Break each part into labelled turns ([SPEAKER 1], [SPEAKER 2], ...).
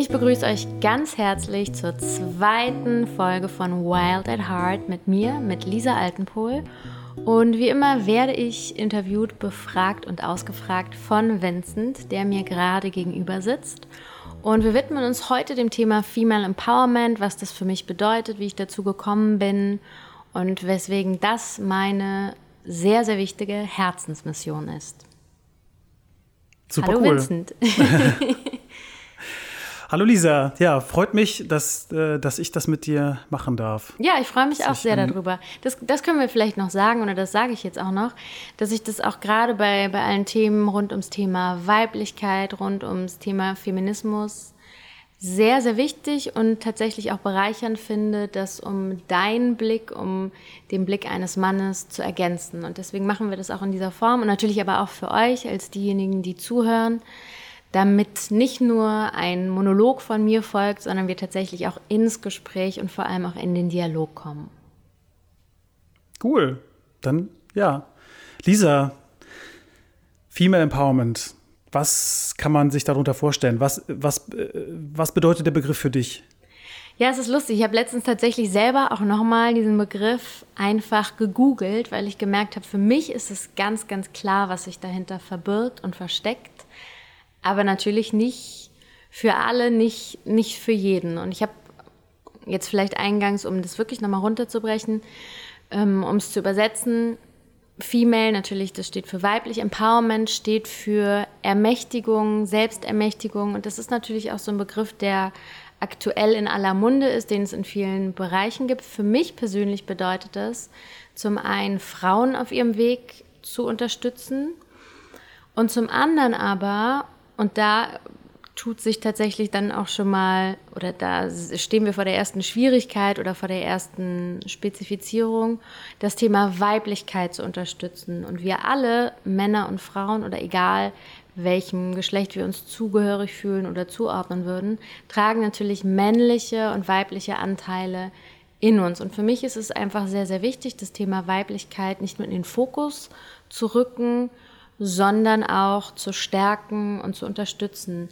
[SPEAKER 1] Ich begrüße euch ganz herzlich zur zweiten Folge von Wild at Heart mit mir, mit Lisa Altenpohl. Und wie immer werde ich interviewt, befragt und ausgefragt von Vincent, der mir gerade gegenüber sitzt. Und wir widmen uns heute dem Thema Female Empowerment, was das für mich bedeutet, wie ich dazu gekommen bin und weswegen das meine sehr, sehr wichtige Herzensmission ist.
[SPEAKER 2] Super
[SPEAKER 1] Hallo
[SPEAKER 2] cool.
[SPEAKER 1] Vincent.
[SPEAKER 2] Hallo Lisa, ja, freut mich, dass, äh, dass ich das mit dir machen darf.
[SPEAKER 1] Ja, ich freue mich auch
[SPEAKER 2] ich
[SPEAKER 1] sehr darüber. Das, das können wir vielleicht noch sagen, oder das sage ich jetzt auch noch, dass ich das auch gerade bei, bei allen Themen rund ums Thema Weiblichkeit, rund ums Thema Feminismus sehr, sehr wichtig und tatsächlich auch bereichernd finde, das um deinen Blick, um den Blick eines Mannes zu ergänzen. Und deswegen machen wir das auch in dieser Form und natürlich aber auch für euch als diejenigen, die zuhören, damit nicht nur ein Monolog von mir folgt, sondern wir tatsächlich auch ins Gespräch und vor allem auch in den Dialog kommen.
[SPEAKER 2] Cool. Dann, ja. Lisa, Female Empowerment. Was kann man sich darunter vorstellen? Was, was, äh, was bedeutet der Begriff für dich?
[SPEAKER 1] Ja, es ist lustig. Ich habe letztens tatsächlich selber auch nochmal diesen Begriff einfach gegoogelt, weil ich gemerkt habe, für mich ist es ganz, ganz klar, was sich dahinter verbirgt und versteckt. Aber natürlich nicht für alle, nicht, nicht für jeden. Und ich habe jetzt vielleicht eingangs, um das wirklich nochmal runterzubrechen, ähm, um es zu übersetzen, Female natürlich, das steht für weiblich, Empowerment steht für Ermächtigung, Selbstermächtigung und das ist natürlich auch so ein Begriff, der aktuell in aller Munde ist, den es in vielen Bereichen gibt. Für mich persönlich bedeutet das, zum einen Frauen auf ihrem Weg zu unterstützen und zum anderen aber, und da tut sich tatsächlich dann auch schon mal, oder da stehen wir vor der ersten Schwierigkeit oder vor der ersten Spezifizierung, das Thema Weiblichkeit zu unterstützen. Und wir alle, Männer und Frauen oder egal welchem Geschlecht wir uns zugehörig fühlen oder zuordnen würden, tragen natürlich männliche und weibliche Anteile in uns. Und für mich ist es einfach sehr, sehr wichtig, das Thema Weiblichkeit nicht nur in den Fokus zu rücken, sondern auch zu stärken und zu unterstützen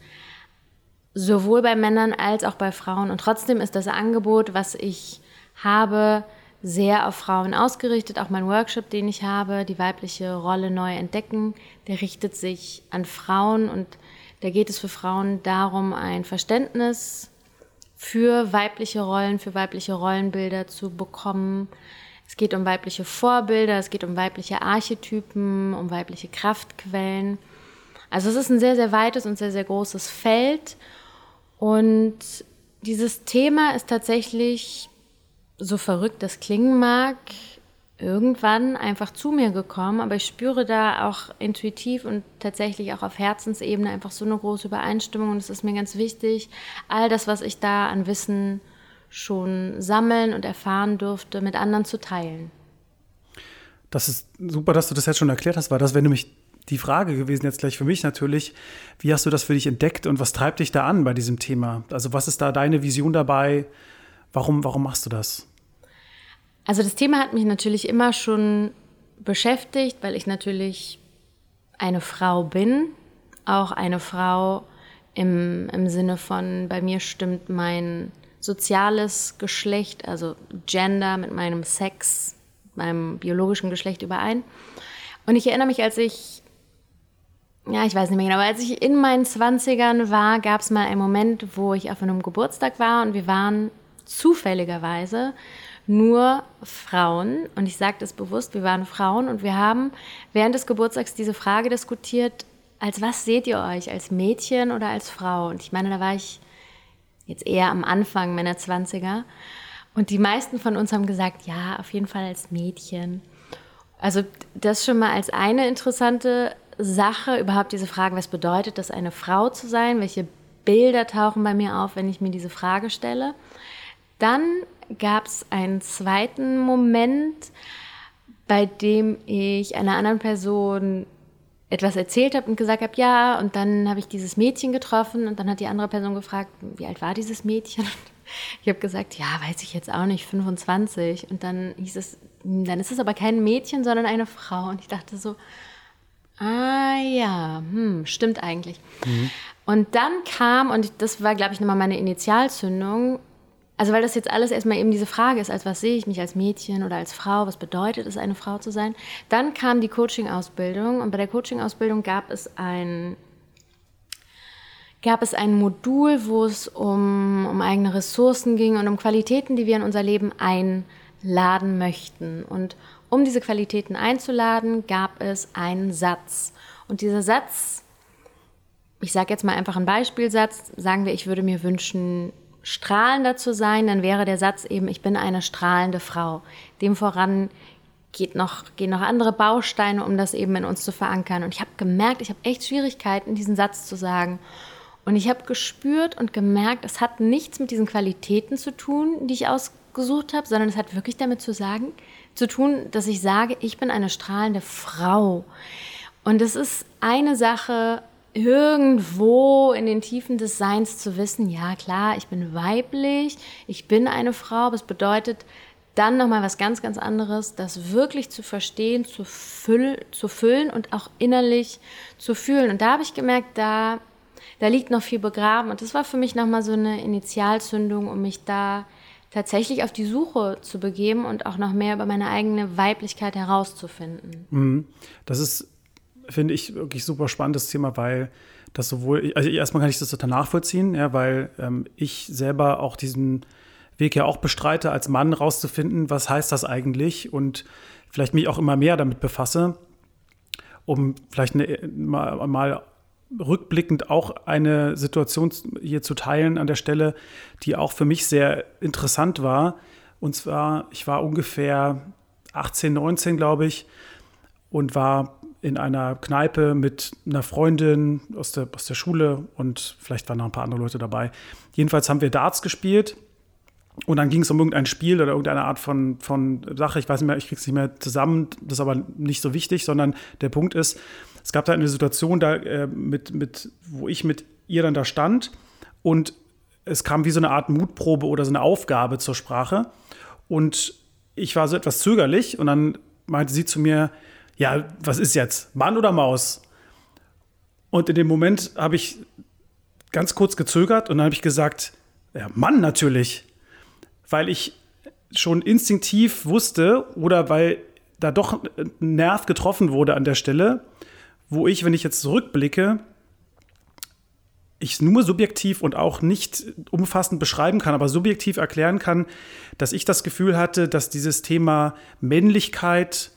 [SPEAKER 1] sowohl bei Männern als auch bei Frauen. Und trotzdem ist das Angebot, was ich habe, sehr auf Frauen ausgerichtet. Auch mein Workshop, den ich habe, die weibliche Rolle neu entdecken, der richtet sich an Frauen und da geht es für Frauen darum, ein Verständnis für weibliche Rollen, für weibliche Rollenbilder zu bekommen. Es geht um weibliche Vorbilder, es geht um weibliche Archetypen, um weibliche Kraftquellen. Also es ist ein sehr, sehr weites und sehr, sehr großes Feld. Und dieses Thema ist tatsächlich, so verrückt das klingen mag, irgendwann einfach zu mir gekommen. Aber ich spüre da auch intuitiv und tatsächlich auch auf Herzensebene einfach so eine große Übereinstimmung. Und es ist mir ganz wichtig, all das, was ich da an Wissen schon sammeln und erfahren durfte, mit anderen zu teilen.
[SPEAKER 2] Das ist super, dass du das jetzt schon erklärt hast, weil das wäre nämlich die Frage gewesen jetzt gleich für mich natürlich. Wie hast du das für dich entdeckt und was treibt dich da an bei diesem Thema? Also was ist da deine Vision dabei? Warum, warum machst du das?
[SPEAKER 1] Also das Thema hat mich natürlich immer schon beschäftigt, weil ich natürlich eine Frau bin, auch eine Frau im, im Sinne von, bei mir stimmt mein soziales Geschlecht, also Gender mit meinem Sex, meinem biologischen Geschlecht überein. Und ich erinnere mich, als ich, ja, ich weiß nicht mehr genau, aber als ich in meinen 20ern war, gab es mal einen Moment, wo ich auf einem Geburtstag war und wir waren zufälligerweise nur Frauen. Und ich sage das bewusst, wir waren Frauen und wir haben während des Geburtstags diese Frage diskutiert, als was seht ihr euch, als Mädchen oder als Frau? Und ich meine, da war ich jetzt eher am Anfang meiner 20er. Und die meisten von uns haben gesagt, ja, auf jeden Fall als Mädchen. Also das schon mal als eine interessante Sache, überhaupt diese Frage, was bedeutet das, eine Frau zu sein? Welche Bilder tauchen bei mir auf, wenn ich mir diese Frage stelle? Dann gab es einen zweiten Moment, bei dem ich einer anderen Person etwas erzählt habe und gesagt habe, ja, und dann habe ich dieses Mädchen getroffen und dann hat die andere Person gefragt, wie alt war dieses Mädchen? Ich habe gesagt, ja, weiß ich jetzt auch nicht, 25. Und dann hieß es, dann ist es aber kein Mädchen, sondern eine Frau. Und ich dachte so, Ah ja, hm, stimmt eigentlich. Mhm. Und dann kam, und das war, glaube ich, nochmal meine Initialzündung, also weil das jetzt alles erstmal eben diese Frage ist, als was sehe ich mich als Mädchen oder als Frau, was bedeutet es, eine Frau zu sein. Dann kam die Coaching-Ausbildung und bei der Coaching-Ausbildung gab es ein gab es ein Modul, wo es um, um eigene Ressourcen ging und um Qualitäten, die wir in unser Leben einladen möchten. Und um diese Qualitäten einzuladen, gab es einen Satz. Und dieser Satz, ich sage jetzt mal einfach einen Beispielsatz, sagen wir, ich würde mir wünschen, strahlender zu sein, dann wäre der Satz eben, ich bin eine strahlende Frau. Dem voran geht noch, gehen noch andere Bausteine, um das eben in uns zu verankern. Und ich habe gemerkt, ich habe echt Schwierigkeiten, diesen Satz zu sagen. Und ich habe gespürt und gemerkt, es hat nichts mit diesen Qualitäten zu tun, die ich ausgesucht habe, sondern es hat wirklich damit zu sagen, zu tun, dass ich sage, ich bin eine strahlende Frau. Und es ist eine Sache, irgendwo in den Tiefen des Seins zu wissen, ja klar, ich bin weiblich, ich bin eine Frau, es bedeutet dann nochmal was ganz, ganz anderes, das wirklich zu verstehen, zu, füll, zu füllen und auch innerlich zu fühlen. Und da habe ich gemerkt, da da liegt noch viel begraben. Und das war für mich nochmal so eine Initialzündung, um mich da tatsächlich auf die Suche zu begeben und auch noch mehr über meine eigene Weiblichkeit herauszufinden.
[SPEAKER 2] Mhm. Das ist, finde ich, wirklich super spannendes Thema, weil das sowohl, also erstmal kann ich das total nachvollziehen, ja, weil ähm, ich selber auch diesen Weg ja auch bestreite, als Mann rauszufinden, was heißt das eigentlich und vielleicht mich auch immer mehr damit befasse, um vielleicht eine, mal, mal rückblickend auch eine Situation hier zu teilen an der Stelle, die auch für mich sehr interessant war. Und zwar, ich war ungefähr 18, 19, glaube ich, und war in einer Kneipe mit einer Freundin aus der, aus der Schule und vielleicht waren noch ein paar andere Leute dabei. Jedenfalls haben wir Darts gespielt und dann ging es um irgendein Spiel oder irgendeine Art von, von Sache. Ich weiß nicht mehr, ich kriege es nicht mehr zusammen. Das ist aber nicht so wichtig, sondern der Punkt ist, es gab da eine Situation, da, äh, mit, mit, wo ich mit ihr dann da stand und es kam wie so eine Art Mutprobe oder so eine Aufgabe zur Sprache. Und ich war so etwas zögerlich und dann meinte sie zu mir, ja, was ist jetzt, Mann oder Maus? Und in dem Moment habe ich ganz kurz gezögert und dann habe ich gesagt, ja, Mann natürlich, weil ich schon instinktiv wusste oder weil da doch ein Nerv getroffen wurde an der Stelle, wo ich, wenn ich jetzt zurückblicke, ich nur subjektiv und auch nicht umfassend beschreiben kann, aber subjektiv erklären kann, dass ich das Gefühl hatte, dass dieses Thema Männlichkeit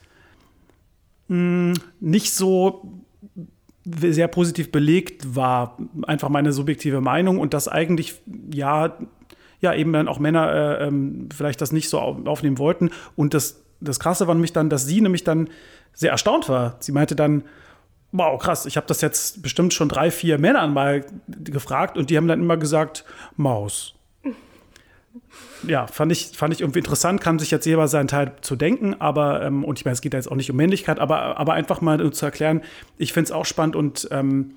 [SPEAKER 2] mh, nicht so sehr positiv belegt war. Einfach meine subjektive Meinung und dass eigentlich, ja, ja, eben dann auch Männer äh, ähm, vielleicht das nicht so aufnehmen wollten. Und das, das Krasse war nämlich dann, dass sie nämlich dann sehr erstaunt war. Sie meinte dann, wow, krass, ich habe das jetzt bestimmt schon drei, vier Männern mal gefragt und die haben dann immer gesagt, Maus. Ja, fand ich, fand ich irgendwie interessant, kann sich jetzt jeder seinen Teil zu denken, aber, ähm, und ich meine, es geht ja jetzt auch nicht um Männlichkeit, aber, aber einfach mal zu erklären, ich finde es auch spannend und, ähm,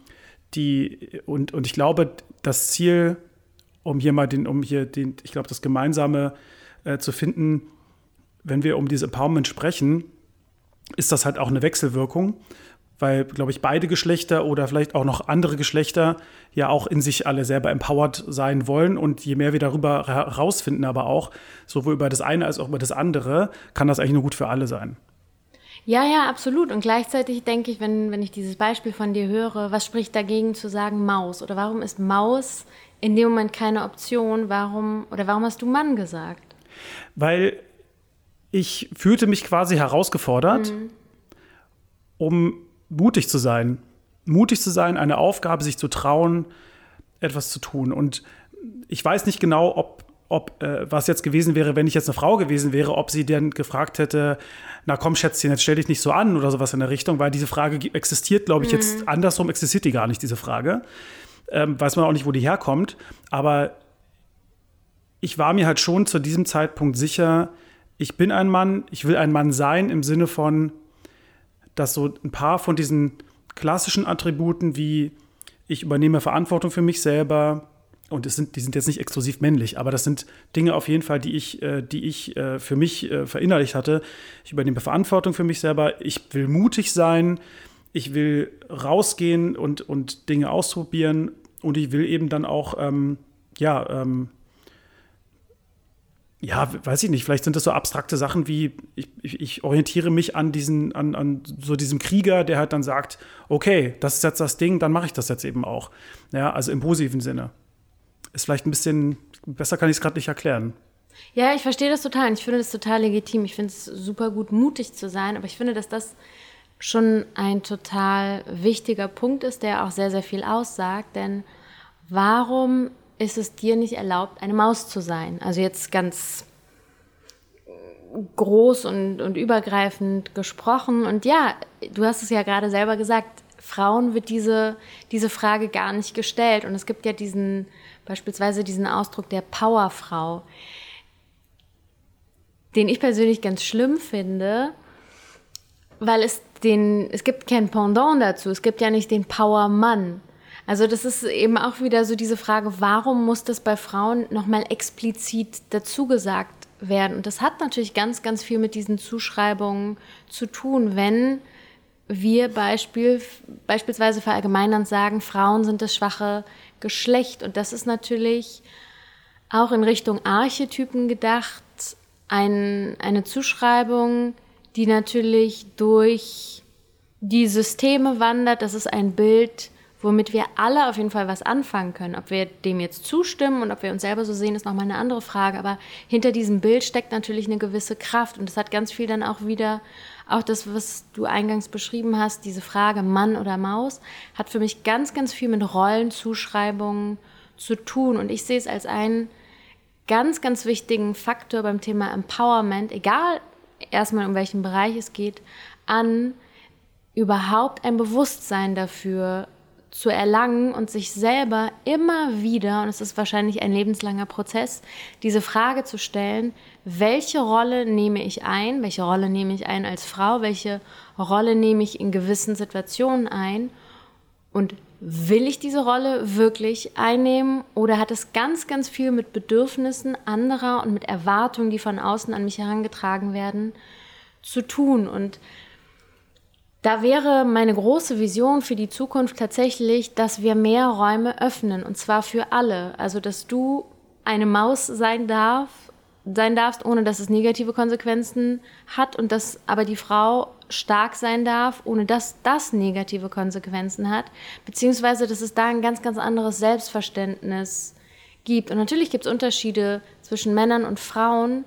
[SPEAKER 2] die, und, und ich glaube, das Ziel, um hier mal den, um hier den, ich glaube, das Gemeinsame äh, zu finden, wenn wir um dieses Empowerment sprechen, ist das halt auch eine Wechselwirkung weil, glaube ich, beide Geschlechter oder vielleicht auch noch andere Geschlechter ja auch in sich alle selber empowered sein wollen. Und je mehr wir darüber herausfinden, aber auch, sowohl über das eine als auch über das andere, kann das eigentlich nur gut für alle sein.
[SPEAKER 1] Ja, ja, absolut. Und gleichzeitig denke ich, wenn, wenn ich dieses Beispiel von dir höre, was spricht dagegen zu sagen Maus? Oder warum ist Maus in dem Moment keine Option? Warum, oder warum hast du Mann gesagt?
[SPEAKER 2] Weil ich fühlte mich quasi herausgefordert, mhm. um mutig zu sein. Mutig zu sein, eine Aufgabe, sich zu trauen, etwas zu tun. Und ich weiß nicht genau, ob, ob äh, was jetzt gewesen wäre, wenn ich jetzt eine Frau gewesen wäre, ob sie dann gefragt hätte, na komm, Schätzchen, jetzt stell dich nicht so an oder sowas in der Richtung, weil diese Frage existiert, glaube ich, mhm. jetzt andersrum existiert die gar nicht, diese Frage. Ähm, weiß man auch nicht, wo die herkommt. Aber ich war mir halt schon zu diesem Zeitpunkt sicher, ich bin ein Mann, ich will ein Mann sein im Sinne von, dass so ein paar von diesen klassischen Attributen wie ich übernehme Verantwortung für mich selber, und es sind, die sind jetzt nicht exklusiv männlich, aber das sind Dinge auf jeden Fall, die ich, äh, die ich äh, für mich äh, verinnerlicht hatte. Ich übernehme Verantwortung für mich selber, ich will mutig sein, ich will rausgehen und, und Dinge ausprobieren. Und ich will eben dann auch, ähm, ja, ähm, ja, weiß ich nicht, vielleicht sind das so abstrakte Sachen wie, ich, ich, orientiere mich an diesen, an, an so diesem Krieger, der halt dann sagt, okay, das ist jetzt das Ding, dann mache ich das jetzt eben auch. Ja, also im positiven Sinne. Ist vielleicht ein bisschen, besser kann ich es gerade nicht erklären.
[SPEAKER 1] Ja, ich verstehe das total. Und ich finde das total legitim. Ich finde es super gut, mutig zu sein. Aber ich finde, dass das schon ein total wichtiger Punkt ist, der auch sehr, sehr viel aussagt. Denn warum ist es dir nicht erlaubt, eine Maus zu sein? Also jetzt ganz groß und, und übergreifend gesprochen. Und ja, du hast es ja gerade selber gesagt, Frauen wird diese, diese Frage gar nicht gestellt. Und es gibt ja diesen, beispielsweise diesen Ausdruck der Powerfrau, den ich persönlich ganz schlimm finde, weil es den, es gibt kein Pendant dazu. Es gibt ja nicht den Powermann. Also das ist eben auch wieder so diese Frage, warum muss das bei Frauen nochmal explizit dazu gesagt werden? Und das hat natürlich ganz, ganz viel mit diesen Zuschreibungen zu tun, wenn wir Beispiel, beispielsweise verallgemeinernd sagen, Frauen sind das schwache Geschlecht. Und das ist natürlich auch in Richtung Archetypen gedacht, ein, eine Zuschreibung, die natürlich durch die Systeme wandert. Das ist ein Bild, womit wir alle auf jeden Fall was anfangen können. Ob wir dem jetzt zustimmen und ob wir uns selber so sehen, ist nochmal eine andere Frage. Aber hinter diesem Bild steckt natürlich eine gewisse Kraft und das hat ganz viel dann auch wieder, auch das, was du eingangs beschrieben hast, diese Frage Mann oder Maus, hat für mich ganz, ganz viel mit Rollenzuschreibungen zu tun. Und ich sehe es als einen ganz, ganz wichtigen Faktor beim Thema Empowerment, egal erstmal um welchen Bereich es geht, an überhaupt ein Bewusstsein dafür zu erlangen und sich selber immer wieder, und es ist wahrscheinlich ein lebenslanger Prozess, diese Frage zu stellen, welche Rolle nehme ich ein, welche Rolle nehme ich ein als Frau, welche Rolle nehme ich in gewissen Situationen ein? Und will ich diese Rolle wirklich einnehmen? Oder hat es ganz, ganz viel mit Bedürfnissen anderer und mit Erwartungen, die von außen an mich herangetragen werden, zu tun? Und da wäre meine große Vision für die Zukunft tatsächlich, dass wir mehr Räume öffnen und zwar für alle. Also, dass du eine Maus sein darf, sein darfst, ohne dass es negative Konsequenzen hat und dass aber die Frau stark sein darf, ohne dass das negative Konsequenzen hat, beziehungsweise dass es da ein ganz, ganz anderes Selbstverständnis gibt. Und natürlich gibt es Unterschiede zwischen Männern und Frauen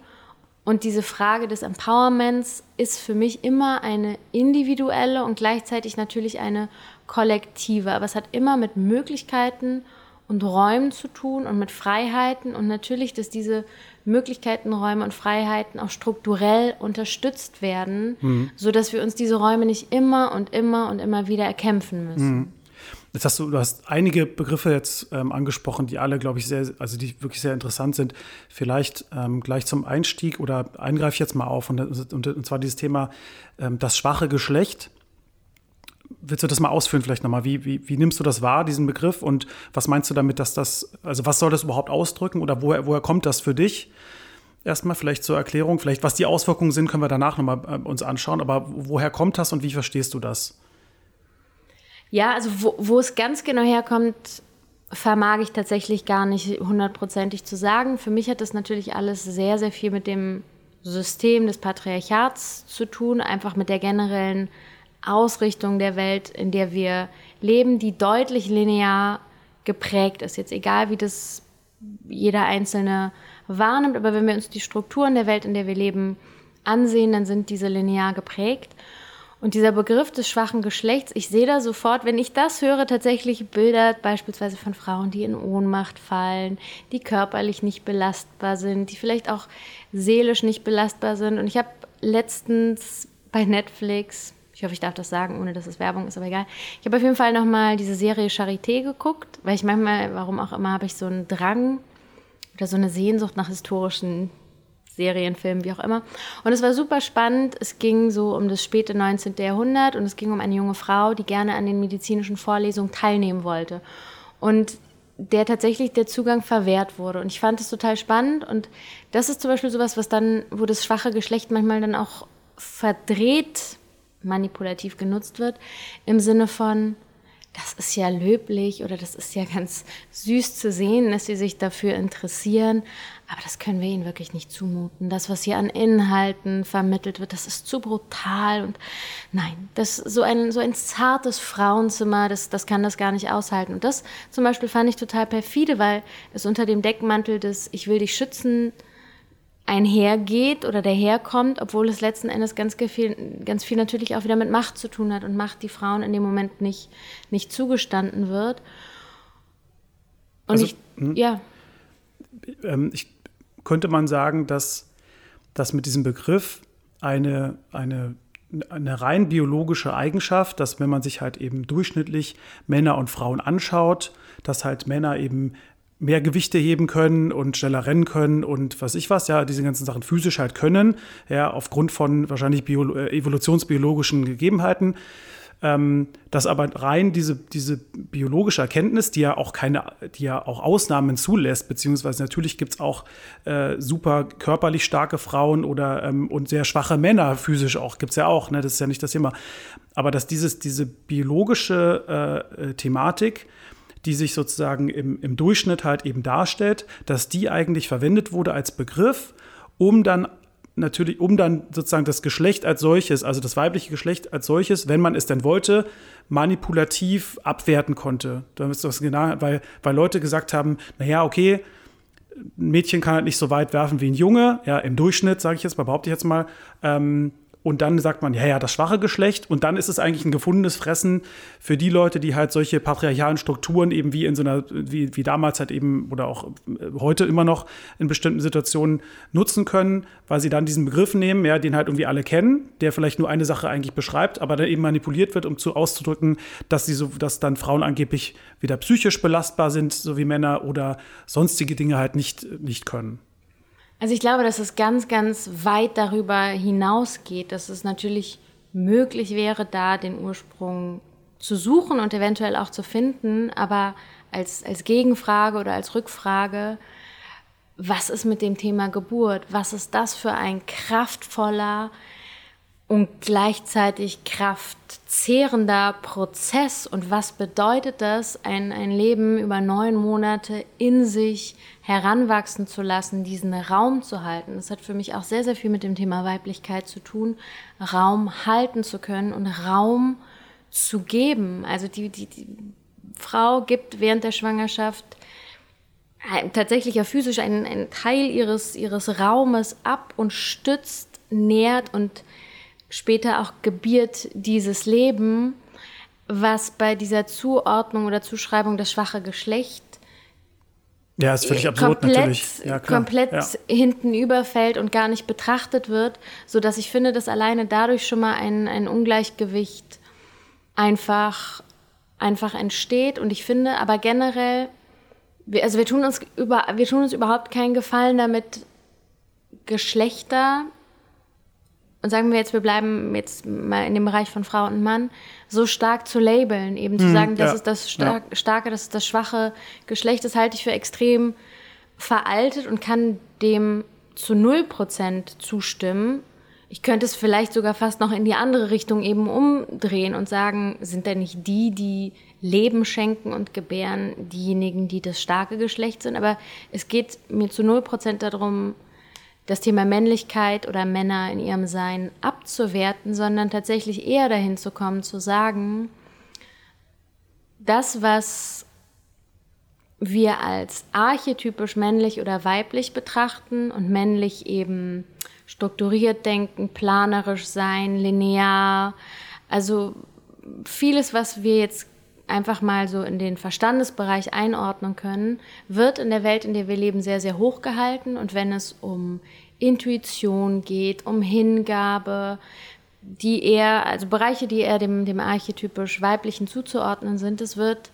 [SPEAKER 1] und diese Frage des Empowerments ist für mich immer eine individuelle und gleichzeitig natürlich eine kollektive. Aber es hat immer mit Möglichkeiten und Räumen zu tun und mit Freiheiten und natürlich, dass diese Möglichkeiten, Räume und Freiheiten auch strukturell unterstützt werden, mhm. sodass wir uns diese Räume nicht immer und immer und immer wieder erkämpfen müssen. Mhm.
[SPEAKER 2] Jetzt hast du, du hast einige Begriffe jetzt ähm, angesprochen, die alle, glaube ich, sehr, also die wirklich sehr interessant sind. Vielleicht ähm, gleich zum Einstieg oder eingreife ich jetzt mal auf und, und, und zwar dieses Thema ähm, das schwache Geschlecht. Willst du das mal ausführen vielleicht nochmal? Wie, wie, wie nimmst du das wahr, diesen Begriff? Und was meinst du damit, dass das, also was soll das überhaupt ausdrücken oder woher, woher kommt das für dich? Erstmal vielleicht zur Erklärung, vielleicht was die Auswirkungen sind, können wir danach nochmal äh, uns anschauen. Aber woher kommt das und wie verstehst du das?
[SPEAKER 1] Ja, also wo, wo es ganz genau herkommt, vermag ich tatsächlich gar nicht hundertprozentig zu sagen. Für mich hat das natürlich alles sehr, sehr viel mit dem System des Patriarchats zu tun, einfach mit der generellen Ausrichtung der Welt, in der wir leben, die deutlich linear geprägt ist. Jetzt egal, wie das jeder Einzelne wahrnimmt, aber wenn wir uns die Strukturen der Welt, in der wir leben, ansehen, dann sind diese linear geprägt. Und dieser Begriff des schwachen Geschlechts, ich sehe da sofort, wenn ich das höre, tatsächlich Bilder beispielsweise von Frauen, die in Ohnmacht fallen, die körperlich nicht belastbar sind, die vielleicht auch seelisch nicht belastbar sind. Und ich habe letztens bei Netflix, ich hoffe, ich darf das sagen, ohne dass es Werbung ist, aber egal. Ich habe auf jeden Fall nochmal diese Serie Charité geguckt, weil ich manchmal, warum auch immer, habe ich so einen Drang oder so eine Sehnsucht nach historischen Serien, Filmen, wie auch immer. Und es war super spannend. Es ging so um das späte 19. Jahrhundert und es ging um eine junge Frau, die gerne an den medizinischen Vorlesungen teilnehmen wollte. Und der tatsächlich der Zugang verwehrt wurde. Und ich fand es total spannend. Und das ist zum Beispiel sowas, was dann, wo das schwache Geschlecht manchmal dann auch verdreht manipulativ genutzt wird, im Sinne von, das ist ja löblich oder das ist ja ganz süß zu sehen, dass sie sich dafür interessieren, aber das können wir ihnen wirklich nicht zumuten. Das, was hier an Inhalten vermittelt wird, das ist zu brutal und nein, das so ein so ein zartes Frauenzimmer, das das kann das gar nicht aushalten. Und das zum Beispiel fand ich total perfide, weil es unter dem Deckmantel des Ich will dich schützen einhergeht oder daherkommt, obwohl es letzten Endes ganz viel, ganz viel natürlich auch wieder mit Macht zu tun hat und Macht, die Frauen in dem Moment nicht, nicht zugestanden wird. Und also, ich, hm? ja.
[SPEAKER 2] Ähm, ich könnte man sagen, dass, dass mit diesem Begriff eine, eine, eine rein biologische Eigenschaft, dass wenn man sich halt eben durchschnittlich Männer und Frauen anschaut, dass halt Männer eben mehr Gewichte heben können und schneller rennen können und was ich was, ja, diese ganzen Sachen physisch halt können, ja, aufgrund von wahrscheinlich Bio äh, evolutionsbiologischen Gegebenheiten. Ähm, dass aber rein diese, diese biologische Erkenntnis, die ja auch keine, die ja auch Ausnahmen zulässt, beziehungsweise natürlich gibt es auch äh, super körperlich starke Frauen oder ähm, und sehr schwache Männer, physisch auch, gibt es ja auch, ne? das ist ja nicht das Thema. Aber dass dieses, diese biologische äh, äh Thematik die sich sozusagen im, im Durchschnitt halt eben darstellt, dass die eigentlich verwendet wurde als Begriff, um dann natürlich, um dann sozusagen das Geschlecht als solches, also das weibliche Geschlecht als solches, wenn man es denn wollte, manipulativ abwerten konnte. Das genau, weil, weil Leute gesagt haben, naja, okay, ein Mädchen kann halt nicht so weit werfen wie ein Junge, ja, im Durchschnitt, sage ich jetzt mal, behaupte ich jetzt mal. Ähm, und dann sagt man, ja, ja, das schwache Geschlecht. Und dann ist es eigentlich ein gefundenes Fressen für die Leute, die halt solche patriarchalen Strukturen eben wie in so einer, wie, wie damals halt eben oder auch äh, heute immer noch in bestimmten Situationen nutzen können, weil sie dann diesen Begriff nehmen, ja, den halt irgendwie alle kennen, der vielleicht nur eine Sache eigentlich beschreibt, aber dann eben manipuliert wird, um zu auszudrücken, dass sie so, dass dann Frauen angeblich wieder psychisch belastbar sind, so wie Männer oder sonstige Dinge halt nicht, nicht können.
[SPEAKER 1] Also ich glaube, dass es ganz, ganz weit darüber hinausgeht, dass es natürlich möglich wäre, da den Ursprung zu suchen und eventuell auch zu finden, aber als, als Gegenfrage oder als Rückfrage, was ist mit dem Thema Geburt? Was ist das für ein kraftvoller, und gleichzeitig kraftzehrender Prozess. Und was bedeutet das, ein, ein Leben über neun Monate in sich heranwachsen zu lassen, diesen Raum zu halten? Das hat für mich auch sehr, sehr viel mit dem Thema Weiblichkeit zu tun, Raum halten zu können und Raum zu geben. Also die, die, die Frau gibt während der Schwangerschaft tatsächlich ja physisch einen, einen Teil ihres, ihres Raumes ab und stützt, nährt und später auch gebiert dieses Leben, was bei dieser Zuordnung oder Zuschreibung das schwache Geschlecht
[SPEAKER 2] ja, ist völlig absurd
[SPEAKER 1] komplett,
[SPEAKER 2] natürlich.
[SPEAKER 1] Ja, komplett ja. hinten überfällt und gar nicht betrachtet wird, so dass ich finde, dass alleine dadurch schon mal ein, ein Ungleichgewicht einfach, einfach entsteht. Und ich finde aber generell, wir, also wir tun uns über, wir tun uns überhaupt keinen Gefallen damit, Geschlechter und sagen wir jetzt, wir bleiben jetzt mal in dem Bereich von Frau und Mann, so stark zu labeln, eben zu mhm, sagen, das ja, ist das Star ja. starke, das ist das schwache Geschlecht, das halte ich für extrem veraltet und kann dem zu null Prozent zustimmen. Ich könnte es vielleicht sogar fast noch in die andere Richtung eben umdrehen und sagen, sind denn nicht die, die Leben schenken und gebären, diejenigen, die das starke Geschlecht sind? Aber es geht mir zu null Prozent darum, das Thema Männlichkeit oder Männer in ihrem Sein abzuwerten, sondern tatsächlich eher dahin zu kommen, zu sagen, das, was wir als archetypisch männlich oder weiblich betrachten und männlich eben strukturiert denken, planerisch sein, linear, also vieles, was wir jetzt einfach mal so in den Verstandesbereich einordnen können, wird in der Welt, in der wir leben, sehr, sehr hoch gehalten. Und wenn es um Intuition geht, um Hingabe, die eher, also Bereiche, die eher dem, dem archetypisch weiblichen zuzuordnen sind, es wird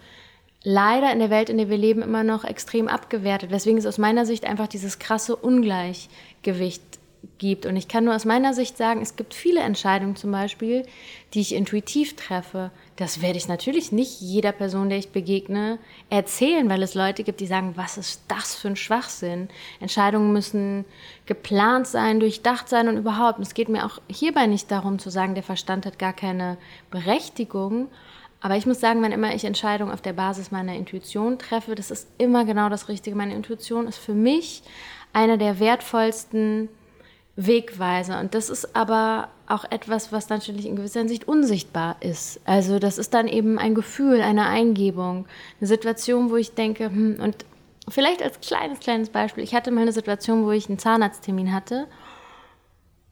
[SPEAKER 1] leider in der Welt, in der wir leben, immer noch extrem abgewertet. Weswegen es aus meiner Sicht einfach dieses krasse Ungleichgewicht gibt. Und ich kann nur aus meiner Sicht sagen, es gibt viele Entscheidungen zum Beispiel, die ich intuitiv treffe. Das werde ich natürlich nicht jeder Person, der ich begegne, erzählen, weil es Leute gibt, die sagen, was ist das für ein Schwachsinn? Entscheidungen müssen geplant sein, durchdacht sein und überhaupt. Und es geht mir auch hierbei nicht darum zu sagen, der Verstand hat gar keine Berechtigung. Aber ich muss sagen, wenn immer ich Entscheidungen auf der Basis meiner Intuition treffe, das ist immer genau das Richtige. Meine Intuition ist für mich einer der wertvollsten Wegweiser. Und das ist aber auch etwas, was natürlich in gewisser Hinsicht unsichtbar ist. Also das ist dann eben ein Gefühl, eine Eingebung, eine Situation, wo ich denke, hm, und vielleicht als kleines, kleines Beispiel, ich hatte mal eine Situation, wo ich einen Zahnarzttermin hatte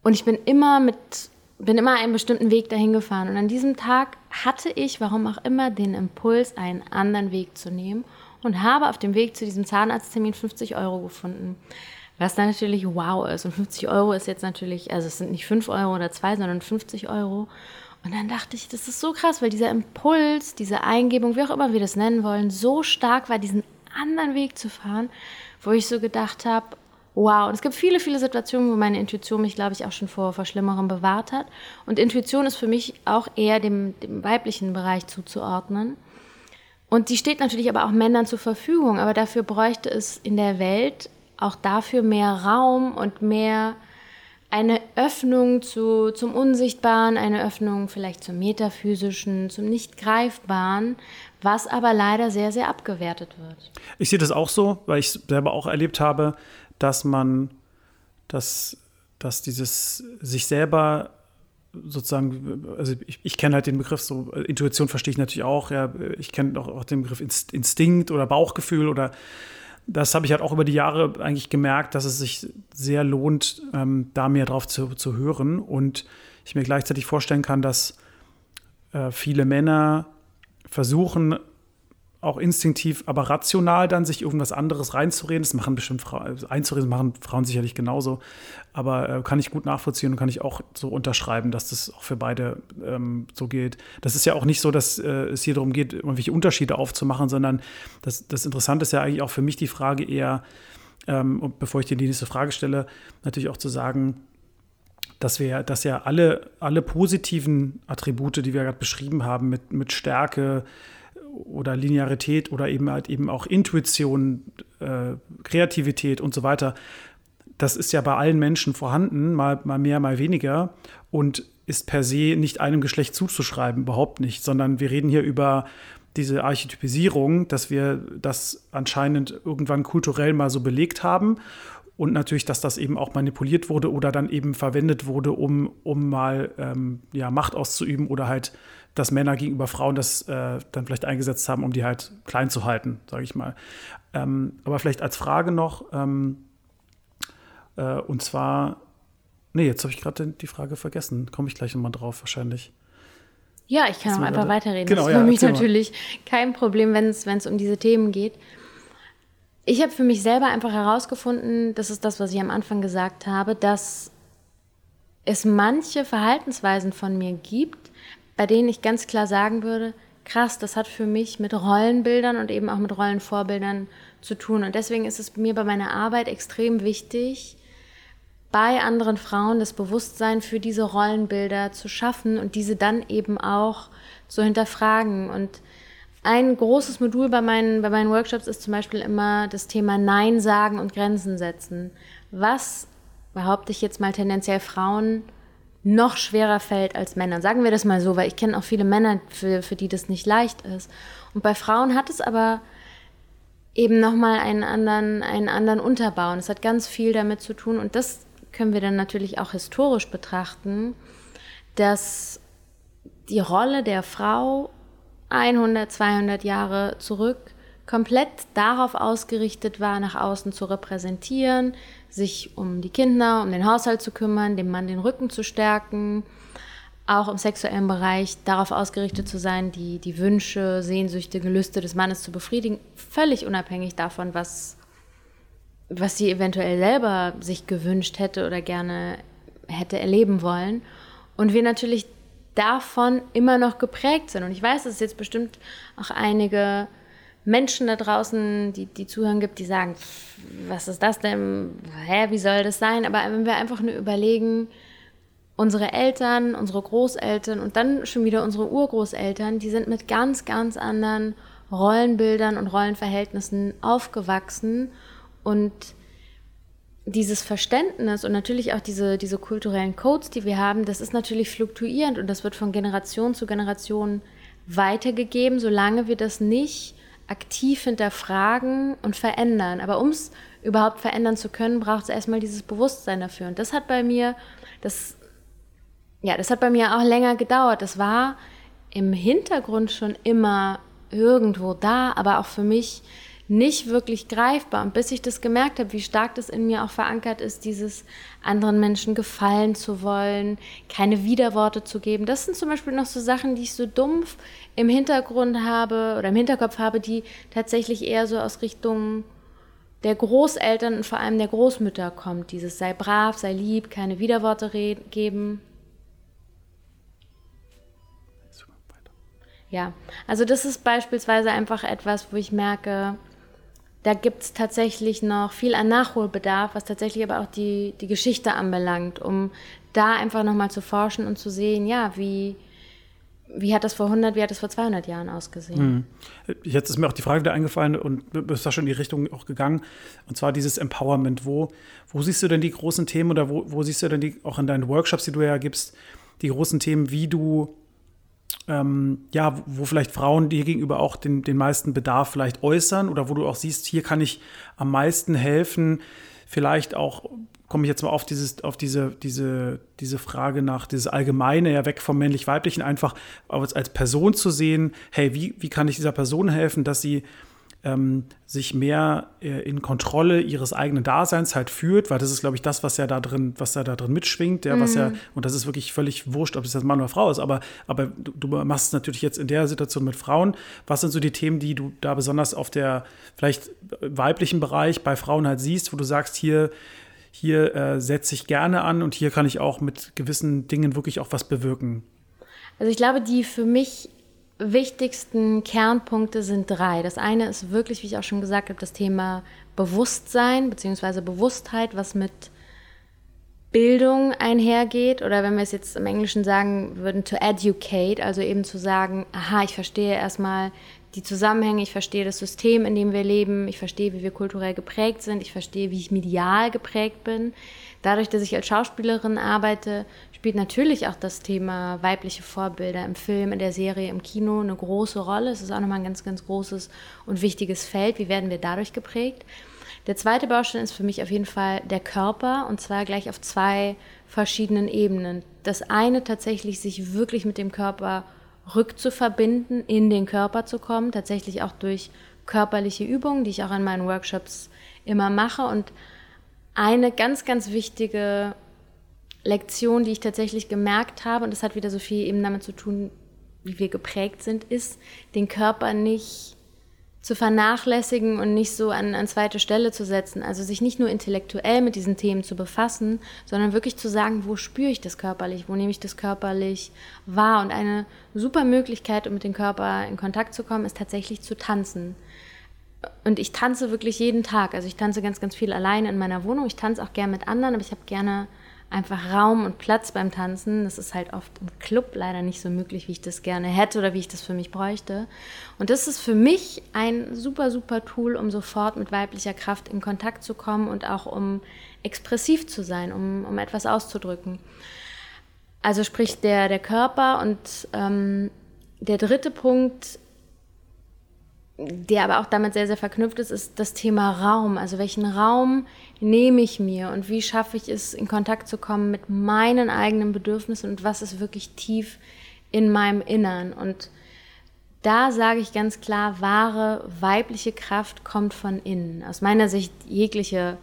[SPEAKER 1] und ich bin immer mit, bin immer einen bestimmten Weg dahin gefahren. Und an diesem Tag hatte ich, warum auch immer, den Impuls, einen anderen Weg zu nehmen und habe auf dem Weg zu diesem Zahnarzttermin 50 Euro gefunden. Was dann natürlich wow ist. Und 50 Euro ist jetzt natürlich, also es sind nicht 5 Euro oder 2, sondern 50 Euro. Und dann dachte ich, das ist so krass, weil dieser Impuls, diese Eingebung, wie auch immer wir das nennen wollen, so stark war, diesen anderen Weg zu fahren, wo ich so gedacht habe, wow. Und es gibt viele, viele Situationen, wo meine Intuition mich, glaube ich, auch schon vor, vor Schlimmerem bewahrt hat. Und Intuition ist für mich auch eher dem, dem weiblichen Bereich zuzuordnen. Und die steht natürlich aber auch Männern zur Verfügung. Aber dafür bräuchte es in der Welt auch dafür mehr Raum und mehr eine Öffnung zu, zum Unsichtbaren, eine Öffnung vielleicht zum Metaphysischen, zum Nicht-Greifbaren, was aber leider sehr, sehr abgewertet wird.
[SPEAKER 2] Ich sehe das auch so, weil ich selber auch erlebt habe, dass man, dass, dass dieses sich selber sozusagen, also ich, ich kenne halt den Begriff so, Intuition verstehe ich natürlich auch, ja, ich kenne auch, auch den Begriff Instinkt oder Bauchgefühl oder das habe ich halt auch über die Jahre eigentlich gemerkt, dass es sich sehr lohnt, ähm, da mehr drauf zu, zu hören. Und ich mir gleichzeitig vorstellen kann, dass äh, viele Männer versuchen, auch instinktiv, aber rational dann sich irgendwas anderes reinzureden. Das machen bestimmt Frauen, einzureden machen Frauen sicherlich genauso. Aber äh, kann ich gut nachvollziehen und kann ich auch so unterschreiben, dass das auch für beide ähm, so gilt. Das ist ja auch nicht so, dass äh, es hier darum geht, irgendwelche Unterschiede aufzumachen, sondern das, das Interessante ist ja eigentlich auch für mich die Frage eher, ähm, bevor ich dir die nächste Frage stelle, natürlich auch zu sagen, dass wir, dass ja alle, alle positiven Attribute, die wir gerade beschrieben haben, mit, mit Stärke, oder Linearität oder eben halt eben auch Intuition, äh, Kreativität und so weiter, das ist ja bei allen Menschen vorhanden, mal, mal mehr, mal weniger und ist per se nicht einem Geschlecht zuzuschreiben, überhaupt nicht, sondern wir reden hier über diese Archetypisierung, dass wir das anscheinend irgendwann kulturell mal so belegt haben und natürlich, dass das eben auch manipuliert wurde oder dann eben verwendet wurde, um, um mal ähm, ja, Macht auszuüben oder halt dass Männer gegenüber Frauen das äh, dann vielleicht eingesetzt haben, um die halt klein zu halten, sage ich mal. Ähm, aber vielleicht als Frage noch, ähm, äh, und zwar, nee, jetzt habe ich gerade die Frage vergessen, komme ich gleich nochmal drauf wahrscheinlich.
[SPEAKER 1] Ja, ich kann auch einfach weiterreden. Genau, das ist für ja, mich natürlich mal. kein Problem, wenn es um diese Themen geht. Ich habe für mich selber einfach herausgefunden, das ist das, was ich am Anfang gesagt habe, dass es manche Verhaltensweisen von mir gibt, bei denen ich ganz klar sagen würde, krass, das hat für mich mit Rollenbildern und eben auch mit Rollenvorbildern zu tun. Und deswegen ist es mir bei meiner Arbeit extrem wichtig, bei anderen Frauen das Bewusstsein für diese Rollenbilder zu schaffen und diese dann eben auch zu hinterfragen. Und ein großes Modul bei meinen, bei meinen Workshops ist zum Beispiel immer das Thema Nein sagen und Grenzen setzen. Was behaupte ich jetzt mal tendenziell Frauen noch schwerer fällt als Männern. Sagen wir das mal so, weil ich kenne auch viele Männer, für, für die das nicht leicht ist. Und bei Frauen hat es aber eben nochmal einen anderen, einen anderen Unterbau. Und es hat ganz viel damit zu tun. Und das können wir dann natürlich auch historisch betrachten, dass die Rolle der Frau 100, 200 Jahre zurück komplett darauf ausgerichtet war, nach außen zu repräsentieren, sich um die Kinder, um den Haushalt zu kümmern, dem Mann den Rücken zu stärken, auch im sexuellen Bereich darauf ausgerichtet zu sein, die, die Wünsche, Sehnsüchte, Gelüste des Mannes zu befriedigen, völlig unabhängig davon, was, was sie eventuell selber sich gewünscht hätte oder gerne hätte erleben wollen. Und wir natürlich davon immer noch geprägt sind. Und ich weiß, dass es jetzt bestimmt auch einige Menschen da draußen, die, die zuhören gibt, die sagen, was ist das denn? Hä, wie soll das sein? Aber wenn wir einfach nur überlegen, unsere Eltern, unsere Großeltern und dann schon wieder unsere Urgroßeltern, die sind mit ganz, ganz anderen Rollenbildern und Rollenverhältnissen aufgewachsen und dieses Verständnis und natürlich auch diese, diese kulturellen Codes, die wir haben, das ist natürlich fluktuierend und das wird von Generation zu Generation weitergegeben, solange wir das nicht aktiv hinterfragen und verändern. Aber um es überhaupt verändern zu können, braucht es erstmal dieses Bewusstsein dafür. Und das hat bei mir, das, ja, das hat bei mir auch länger gedauert. Das war im Hintergrund schon immer irgendwo da, aber auch für mich nicht wirklich greifbar. Und bis ich das gemerkt habe, wie stark das in mir auch verankert ist, dieses anderen Menschen gefallen zu wollen, keine Widerworte zu geben. Das sind zum Beispiel noch so Sachen, die ich so dumpf im Hintergrund habe oder im Hinterkopf habe, die tatsächlich eher so aus Richtung der Großeltern und vor allem der Großmütter kommt. Dieses sei brav, sei lieb, keine Widerworte geben. Ja, also das ist beispielsweise einfach etwas, wo ich merke, da gibt es tatsächlich noch viel an Nachholbedarf, was tatsächlich aber auch die, die Geschichte anbelangt, um da einfach nochmal zu forschen und zu sehen, ja, wie, wie hat das vor 100, wie hat das vor 200 Jahren ausgesehen?
[SPEAKER 2] Hm. Jetzt ist mir auch die Frage da eingefallen und bist da schon in die Richtung auch gegangen. Und zwar dieses Empowerment. Wo, wo siehst du denn die großen Themen oder wo, wo siehst du denn die, auch in deinen Workshops, die du ja gibst, die großen Themen, wie du ähm, ja, wo vielleicht Frauen dir gegenüber auch den, den meisten Bedarf vielleicht äußern oder wo du auch siehst, hier kann ich am meisten helfen, vielleicht auch komme ich jetzt mal auf dieses, auf diese, diese, diese Frage nach, dieses Allgemeine, ja, weg vom männlich-weiblichen, einfach als, als Person zu sehen, hey, wie, wie kann ich dieser Person helfen, dass sie ähm, sich mehr äh, in Kontrolle ihres eigenen Daseins halt führt, weil das ist, glaube ich, das, was ja da drin, was ja da drin mitschwingt, ja, was ja, mhm. und das ist wirklich völlig wurscht, ob es jetzt Mann oder Frau ist, aber, aber du, du machst es natürlich jetzt in der Situation mit Frauen. Was sind so die Themen, die du da besonders auf der vielleicht weiblichen Bereich bei Frauen halt siehst, wo du sagst, hier, hier äh, setze ich gerne an und hier kann ich auch mit gewissen Dingen wirklich auch was bewirken?
[SPEAKER 1] Also ich glaube, die für mich wichtigsten Kernpunkte sind drei. Das eine ist wirklich, wie ich auch schon gesagt habe, das Thema Bewusstsein bzw. Bewusstheit, was mit Bildung einhergeht oder wenn wir es jetzt im Englischen sagen würden, to educate, also eben zu sagen, aha, ich verstehe erstmal die Zusammenhänge, ich verstehe das System, in dem wir leben, ich verstehe, wie wir kulturell geprägt sind, ich verstehe, wie ich medial geprägt bin. Dadurch, dass ich als Schauspielerin arbeite, spielt natürlich auch das Thema weibliche Vorbilder im Film, in der Serie, im Kino eine große Rolle. Es ist auch nochmal ein ganz, ganz großes und wichtiges Feld. Wie werden wir dadurch geprägt? Der zweite Baustein ist für mich auf jeden Fall der Körper und zwar gleich auf zwei verschiedenen Ebenen. Das eine tatsächlich sich wirklich mit dem Körper rückzuverbinden, in den Körper zu kommen, tatsächlich auch durch körperliche Übungen, die ich auch in meinen Workshops immer mache. Und eine ganz, ganz wichtige Lektion, die ich tatsächlich gemerkt habe, und das hat wieder so viel eben damit zu tun, wie wir geprägt sind, ist, den Körper nicht zu vernachlässigen und nicht so an, an zweite Stelle zu setzen. Also sich nicht nur intellektuell mit diesen Themen zu befassen, sondern wirklich zu sagen, wo spüre ich das körperlich, wo nehme ich das körperlich wahr. Und eine super Möglichkeit, um mit dem Körper in Kontakt zu kommen, ist tatsächlich zu tanzen. Und ich tanze wirklich jeden Tag. Also ich tanze ganz, ganz viel allein in meiner Wohnung. Ich tanze auch gerne mit anderen, aber ich habe gerne einfach Raum und Platz beim Tanzen. Das ist halt oft im Club leider nicht so möglich, wie ich das gerne hätte oder wie ich das für mich bräuchte. Und das ist für mich ein super, super Tool, um sofort mit weiblicher Kraft in Kontakt zu kommen und auch um expressiv zu sein, um, um etwas auszudrücken. Also sprich der, der Körper und ähm, der dritte Punkt der aber auch damit sehr, sehr verknüpft ist, ist das Thema Raum. Also welchen Raum nehme ich mir und wie schaffe ich es, in Kontakt zu kommen mit meinen eigenen Bedürfnissen und was ist wirklich tief in meinem Innern. Und da sage ich ganz klar, wahre weibliche Kraft kommt von innen. Aus meiner Sicht jegliche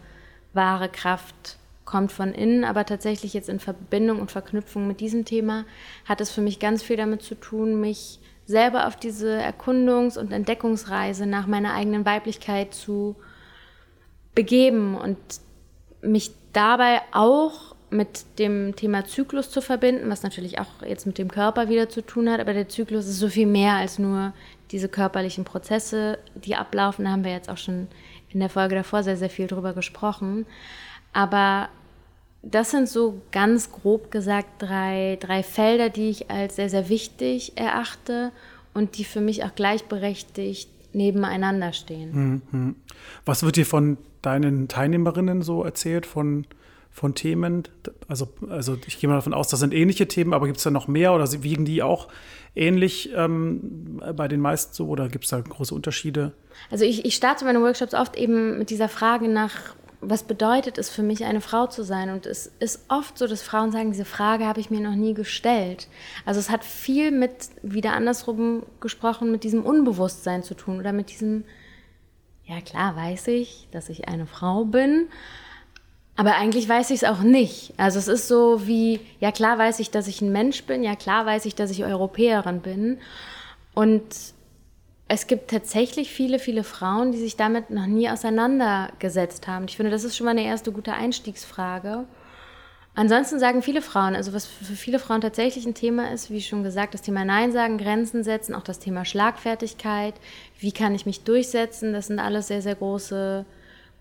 [SPEAKER 1] wahre Kraft kommt von innen, aber tatsächlich jetzt in Verbindung und Verknüpfung mit diesem Thema hat es für mich ganz viel damit zu tun, mich selber auf diese Erkundungs- und Entdeckungsreise nach meiner eigenen Weiblichkeit zu begeben und mich dabei auch mit dem Thema Zyklus zu verbinden, was natürlich auch jetzt mit dem Körper wieder zu tun hat. Aber der Zyklus ist so viel mehr als nur diese körperlichen Prozesse, die ablaufen. Da haben wir jetzt auch schon in der Folge davor sehr, sehr viel drüber gesprochen. Aber das sind so ganz grob gesagt drei, drei Felder, die ich als sehr, sehr wichtig erachte und die für mich auch gleichberechtigt nebeneinander stehen.
[SPEAKER 2] Mhm. Was wird dir von deinen Teilnehmerinnen so erzählt, von, von Themen? Also, also ich gehe mal davon aus, das sind ähnliche Themen, aber gibt es da noch mehr oder wiegen die auch ähnlich ähm, bei den meisten so oder gibt es da große Unterschiede?
[SPEAKER 1] Also ich, ich starte meine Workshops oft eben mit dieser Frage nach, was bedeutet es für mich, eine Frau zu sein? Und es ist oft so, dass Frauen sagen, diese Frage habe ich mir noch nie gestellt. Also es hat viel mit, wieder andersrum gesprochen, mit diesem Unbewusstsein zu tun oder mit diesem, ja klar weiß ich, dass ich eine Frau bin, aber eigentlich weiß ich es auch nicht. Also es ist so wie, ja klar weiß ich, dass ich ein Mensch bin, ja klar weiß ich, dass ich Europäerin bin. Und es gibt tatsächlich viele, viele Frauen, die sich damit noch nie auseinandergesetzt haben. Ich finde, das ist schon mal eine erste gute Einstiegsfrage. Ansonsten sagen viele Frauen, also was für viele Frauen tatsächlich ein Thema ist, wie schon gesagt, das Thema Nein sagen, Grenzen setzen, auch das Thema Schlagfertigkeit, wie kann ich mich durchsetzen, das sind alles sehr, sehr große,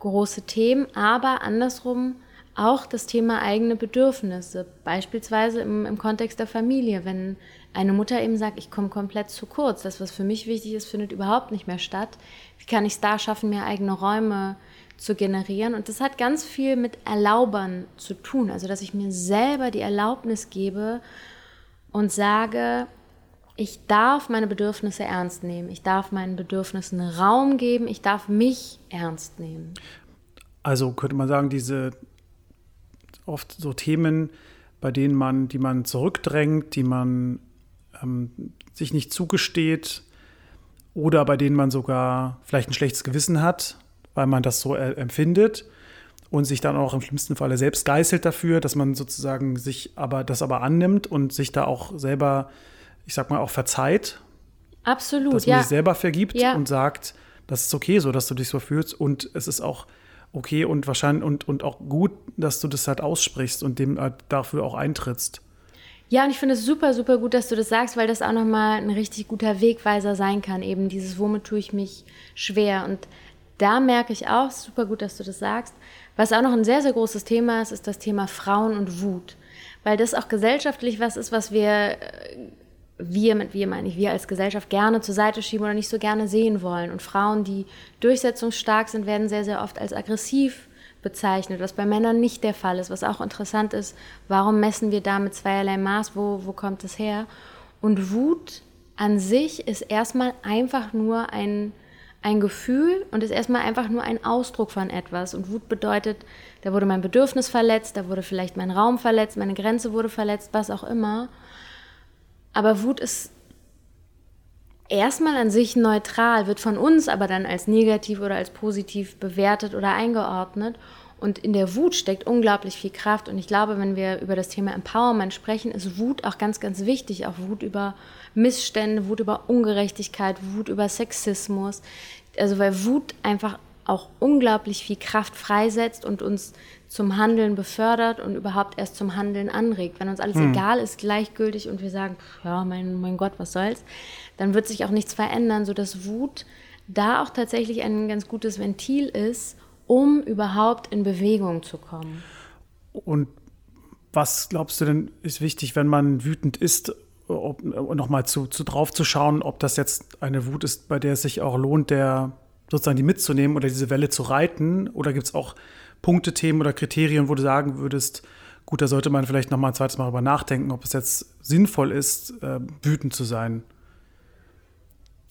[SPEAKER 1] große Themen. Aber andersrum auch das Thema eigene Bedürfnisse, beispielsweise im, im Kontext der Familie, wenn eine Mutter eben sagt, ich komme komplett zu kurz, das, was für mich wichtig ist, findet überhaupt nicht mehr statt. Wie kann ich es da schaffen, mir eigene Räume zu generieren? Und das hat ganz viel mit Erlaubern zu tun, also dass ich mir selber die Erlaubnis gebe und sage, ich darf meine Bedürfnisse ernst nehmen, ich darf meinen Bedürfnissen Raum geben, ich darf mich ernst nehmen.
[SPEAKER 2] Also könnte man sagen, diese oft so Themen, bei denen man, die man zurückdrängt, die man ähm, sich nicht zugesteht oder bei denen man sogar vielleicht ein schlechtes Gewissen hat, weil man das so empfindet und sich dann auch im schlimmsten Falle selbst geißelt dafür, dass man sozusagen sich aber das aber annimmt und sich da auch selber, ich sag mal, auch verzeiht.
[SPEAKER 1] Absolut,
[SPEAKER 2] dass man ja. sich selber vergibt ja. und sagt, das ist okay so, dass du dich so fühlst und es ist auch okay und wahrscheinlich und, und auch gut, dass du das halt aussprichst und dem halt dafür auch eintrittst.
[SPEAKER 1] Ja, und ich finde es super, super gut, dass du das sagst, weil das auch nochmal ein richtig guter Wegweiser sein kann. Eben dieses, womit tue ich mich schwer. Und da merke ich auch, super gut, dass du das sagst. Was auch noch ein sehr, sehr großes Thema ist, ist das Thema Frauen und Wut. Weil das auch gesellschaftlich was ist, was wir, äh, wir mit wir meine ich, wir als Gesellschaft gerne zur Seite schieben oder nicht so gerne sehen wollen. Und Frauen, die durchsetzungsstark sind, werden sehr, sehr oft als aggressiv bezeichnet, was bei Männern nicht der Fall ist, was auch interessant ist, warum messen wir da mit zweierlei Maß, wo, wo kommt es her? Und Wut an sich ist erstmal einfach nur ein, ein Gefühl und ist erstmal einfach nur ein Ausdruck von etwas. Und Wut bedeutet, da wurde mein Bedürfnis verletzt, da wurde vielleicht mein Raum verletzt, meine Grenze wurde verletzt, was auch immer. Aber Wut ist erstmal an sich neutral, wird von uns aber dann als negativ oder als positiv bewertet oder eingeordnet. Und in der Wut steckt unglaublich viel Kraft. Und ich glaube, wenn wir über das Thema Empowerment sprechen, ist Wut auch ganz, ganz wichtig. Auch Wut über Missstände, Wut über Ungerechtigkeit, Wut über Sexismus. Also weil Wut einfach auch unglaublich viel Kraft freisetzt und uns zum Handeln befördert und überhaupt erst zum Handeln anregt. Wenn uns alles hm. egal ist, gleichgültig und wir sagen, ja, mein, mein Gott, was soll's, dann wird sich auch nichts verändern, sodass Wut da auch tatsächlich ein ganz gutes Ventil ist, um überhaupt in Bewegung zu kommen.
[SPEAKER 2] Und was glaubst du denn ist wichtig, wenn man wütend ist, nochmal zu, zu drauf zu schauen, ob das jetzt eine Wut ist, bei der es sich auch lohnt, der sozusagen die mitzunehmen oder diese Welle zu reiten? Oder gibt es auch Punkte, Themen oder Kriterien, wo du sagen würdest, gut, da sollte man vielleicht nochmal ein zweites Mal darüber nachdenken, ob es jetzt sinnvoll ist, äh, wütend zu sein?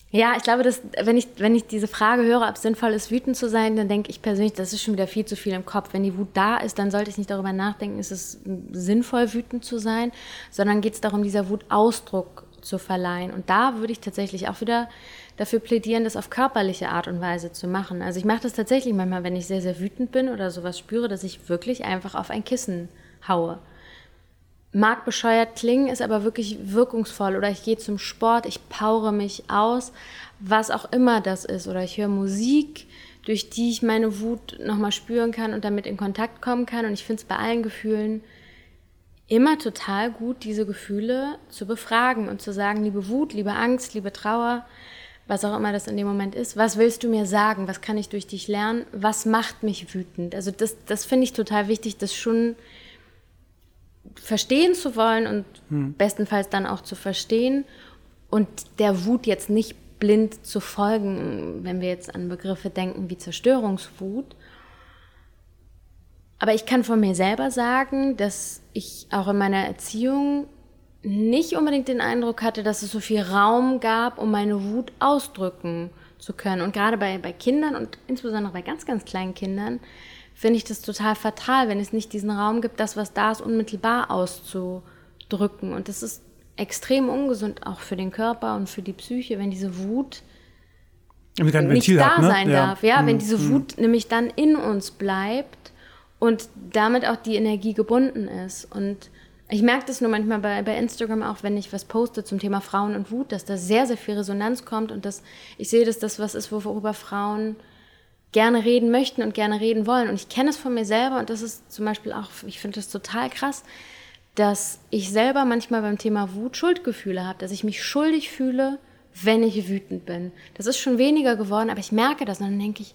[SPEAKER 1] Ja, ich glaube, dass, wenn, ich, wenn ich diese Frage höre, ob es sinnvoll ist, wütend zu sein, dann denke ich persönlich, das ist schon wieder viel zu viel im Kopf. Wenn die Wut da ist, dann sollte ich nicht darüber nachdenken, ist es sinnvoll, wütend zu sein, sondern geht es darum, dieser Wut Ausdruck zu verleihen. Und da würde ich tatsächlich auch wieder dafür plädieren, das auf körperliche Art und Weise zu machen. Also ich mache das tatsächlich manchmal, wenn ich sehr, sehr wütend bin oder sowas spüre, dass ich wirklich einfach auf ein Kissen haue. Mag bescheuert klingen, ist aber wirklich wirkungsvoll. Oder ich gehe zum Sport, ich paure mich aus, was auch immer das ist. Oder ich höre Musik, durch die ich meine Wut nochmal spüren kann und damit in Kontakt kommen kann. Und ich finde es bei allen Gefühlen immer total gut, diese Gefühle zu befragen und zu sagen, liebe Wut, liebe Angst, liebe Trauer, was auch immer das in dem Moment ist, was willst du mir sagen, was kann ich durch dich lernen, was macht mich wütend. Also das, das finde ich total wichtig, das schon verstehen zu wollen und hm. bestenfalls dann auch zu verstehen und der Wut jetzt nicht blind zu folgen, wenn wir jetzt an Begriffe denken wie Zerstörungswut. Aber ich kann von mir selber sagen, dass ich auch in meiner Erziehung nicht unbedingt den Eindruck hatte, dass es so viel Raum gab, um meine Wut ausdrücken zu können. Und gerade bei, bei Kindern und insbesondere bei ganz, ganz kleinen Kindern finde ich das total fatal, wenn es nicht diesen Raum gibt, das, was da ist, unmittelbar auszudrücken. Und das ist extrem ungesund auch für den Körper und für die Psyche, wenn diese Wut nicht da hat, ne? sein ja. darf. Ja, mhm. wenn diese Wut mhm. nämlich dann in uns bleibt und damit auch die Energie gebunden ist. Und ich merke das nur manchmal bei, bei Instagram auch, wenn ich was poste zum Thema Frauen und Wut, dass da sehr, sehr viel Resonanz kommt und dass ich sehe, dass das was ist, worüber Frauen gerne reden möchten und gerne reden wollen. Und ich kenne es von mir selber und das ist zum Beispiel auch, ich finde das total krass, dass ich selber manchmal beim Thema Wut Schuldgefühle habe, dass ich mich schuldig fühle, wenn ich wütend bin. Das ist schon weniger geworden, aber ich merke das und dann denke ich,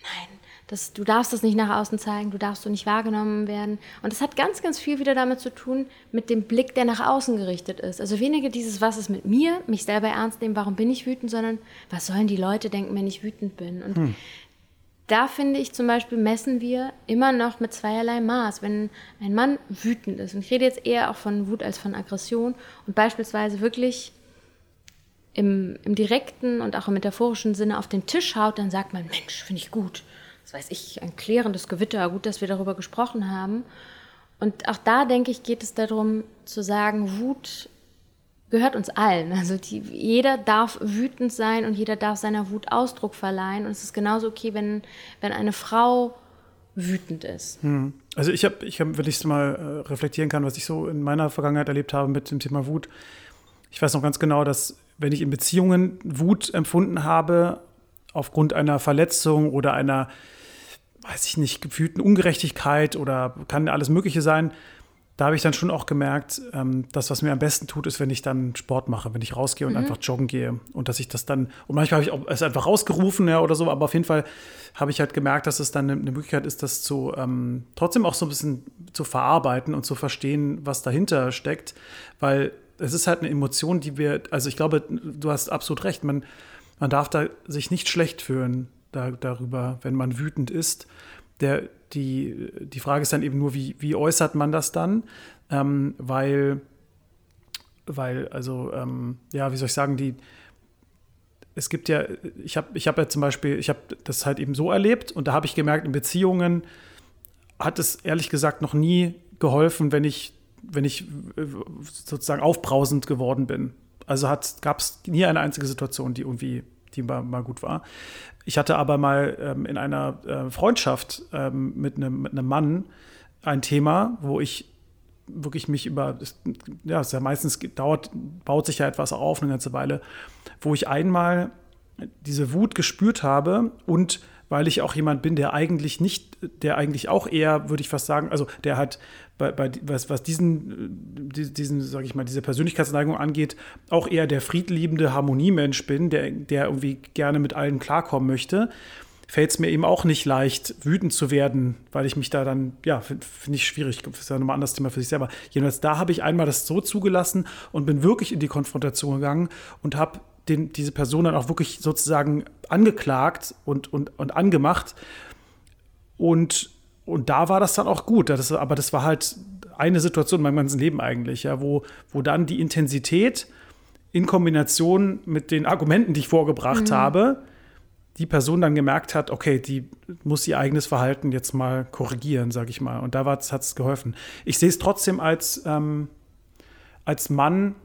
[SPEAKER 1] nein, das, du darfst das nicht nach außen zeigen, du darfst so nicht wahrgenommen werden. Und das hat ganz, ganz viel wieder damit zu tun, mit dem Blick, der nach außen gerichtet ist. Also weniger dieses, was ist mit mir, mich selber ernst nehmen, warum bin ich wütend, sondern was sollen die Leute denken, wenn ich wütend bin. Und hm da finde ich zum Beispiel, messen wir immer noch mit zweierlei Maß. Wenn ein Mann wütend ist, und ich rede jetzt eher auch von Wut als von Aggression, und beispielsweise wirklich im, im direkten und auch im metaphorischen Sinne auf den Tisch haut, dann sagt man, Mensch, finde ich gut. Das weiß ich, ein klärendes Gewitter, gut, dass wir darüber gesprochen haben. Und auch da, denke ich, geht es darum zu sagen, Wut gehört uns allen. Also die, jeder darf wütend sein und jeder darf seiner Wut Ausdruck verleihen. Und es ist genauso okay, wenn, wenn eine Frau wütend ist.
[SPEAKER 2] Hm. Also ich habe, ich hab, wenn ich es mal äh, reflektieren kann, was ich so in meiner Vergangenheit erlebt habe mit dem Thema Wut. Ich weiß noch ganz genau, dass wenn ich in Beziehungen Wut empfunden habe, aufgrund einer Verletzung oder einer, weiß ich nicht, gefühlten Ungerechtigkeit oder kann alles Mögliche sein, da habe ich dann schon auch gemerkt, ähm, das, was mir am besten tut, ist, wenn ich dann Sport mache, wenn ich rausgehe und mhm. einfach joggen gehe. Und dass ich das dann, und manchmal habe ich auch es einfach rausgerufen ja, oder so, aber auf jeden Fall habe ich halt gemerkt, dass es dann eine, eine Möglichkeit ist, das zu ähm, trotzdem auch so ein bisschen zu verarbeiten und zu verstehen, was dahinter steckt. Weil es ist halt eine Emotion, die wir, also ich glaube, du hast absolut recht, man, man darf da sich nicht schlecht fühlen da, darüber, wenn man wütend ist. Der, die, die Frage ist dann eben nur, wie, wie äußert man das dann? Ähm, weil, weil, also, ähm, ja, wie soll ich sagen, die, es gibt ja, ich habe ich hab ja zum Beispiel, ich habe das halt eben so erlebt und da habe ich gemerkt, in Beziehungen hat es ehrlich gesagt noch nie geholfen, wenn ich, wenn ich äh, sozusagen aufbrausend geworden bin. Also gab es nie eine einzige Situation, die irgendwie die mal, mal gut war. Ich hatte aber mal ähm, in einer äh, Freundschaft ähm, mit, einem, mit einem Mann ein Thema, wo ich wirklich mich über, ja, es ja meistens dauert, baut sich ja etwas auf eine ganze Weile, wo ich einmal diese Wut gespürt habe und weil ich auch jemand bin, der eigentlich nicht, der eigentlich auch eher, würde ich fast sagen, also der hat bei, bei was, was diesen, diesen, sage ich mal, diese Persönlichkeitsneigung angeht, auch eher der friedliebende Harmoniemensch bin, der, der irgendwie gerne mit allen klarkommen möchte, fällt es mir eben auch nicht leicht, wütend zu werden, weil ich mich da dann, ja, finde find ich schwierig. Das ist ja nochmal ein anderes Thema für sich selber. Jedenfalls, da habe ich einmal das so zugelassen und bin wirklich in die Konfrontation gegangen und habe den, diese Person dann auch wirklich sozusagen angeklagt und, und, und angemacht. Und, und da war das dann auch gut. Das, aber das war halt eine Situation in meinem ganzen Leben eigentlich, ja, wo, wo dann die Intensität in Kombination mit den Argumenten, die ich vorgebracht mhm. habe, die Person dann gemerkt hat, okay, die muss ihr eigenes Verhalten jetzt mal korrigieren, sage ich mal. Und da hat es geholfen. Ich sehe es trotzdem als, ähm, als Mann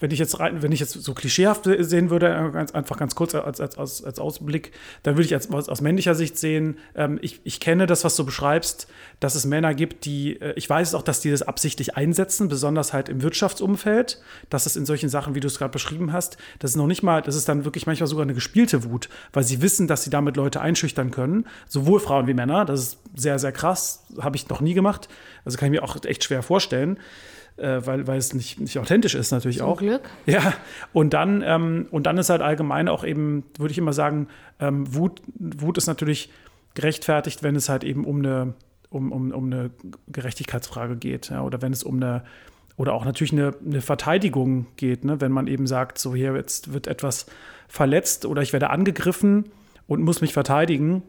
[SPEAKER 2] wenn ich jetzt rein, wenn ich jetzt so klischeehaft sehen würde, äh, ganz, einfach ganz kurz als, als, als, als Ausblick, dann würde ich als, aus männlicher Sicht sehen, ähm, ich, ich kenne das, was du beschreibst, dass es Männer gibt, die, äh, ich weiß auch, dass die das absichtlich einsetzen, besonders halt im Wirtschaftsumfeld, dass es in solchen Sachen, wie du es gerade beschrieben hast, das ist noch nicht mal, das ist dann wirklich manchmal sogar eine gespielte Wut, weil sie wissen, dass sie damit Leute einschüchtern können, sowohl Frauen wie Männer, das ist sehr, sehr krass, habe ich noch nie gemacht, also kann ich mir auch echt schwer vorstellen äh, weil, weil es nicht, nicht authentisch ist natürlich
[SPEAKER 1] Zum
[SPEAKER 2] auch.
[SPEAKER 1] Glück.
[SPEAKER 2] Ja, und dann, ähm, und dann ist halt allgemein auch eben, würde ich immer sagen, ähm, Wut, Wut ist natürlich gerechtfertigt, wenn es halt eben um eine, um, um, um eine Gerechtigkeitsfrage geht, ja, oder wenn es um eine oder auch natürlich eine, eine Verteidigung geht, ne? wenn man eben sagt, so hier jetzt wird etwas verletzt oder ich werde angegriffen und muss mich verteidigen,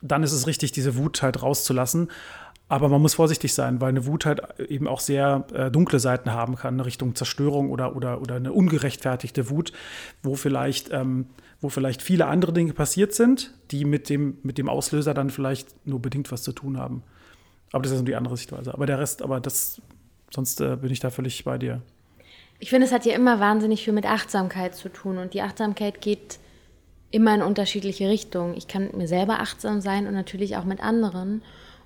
[SPEAKER 2] dann ist es richtig, diese Wut halt rauszulassen. Aber man muss vorsichtig sein, weil eine Wut halt eben auch sehr äh, dunkle Seiten haben kann, eine Richtung Zerstörung oder, oder, oder eine ungerechtfertigte Wut, wo vielleicht, ähm, wo vielleicht viele andere Dinge passiert sind, die mit dem, mit dem Auslöser dann vielleicht nur bedingt was zu tun haben. Aber das ist die andere Sichtweise. Aber der Rest, aber das, sonst äh, bin ich da völlig bei dir.
[SPEAKER 1] Ich finde, es hat ja immer wahnsinnig viel mit Achtsamkeit zu tun und die Achtsamkeit geht immer in unterschiedliche Richtungen. Ich kann mit mir selber achtsam sein und natürlich auch mit anderen.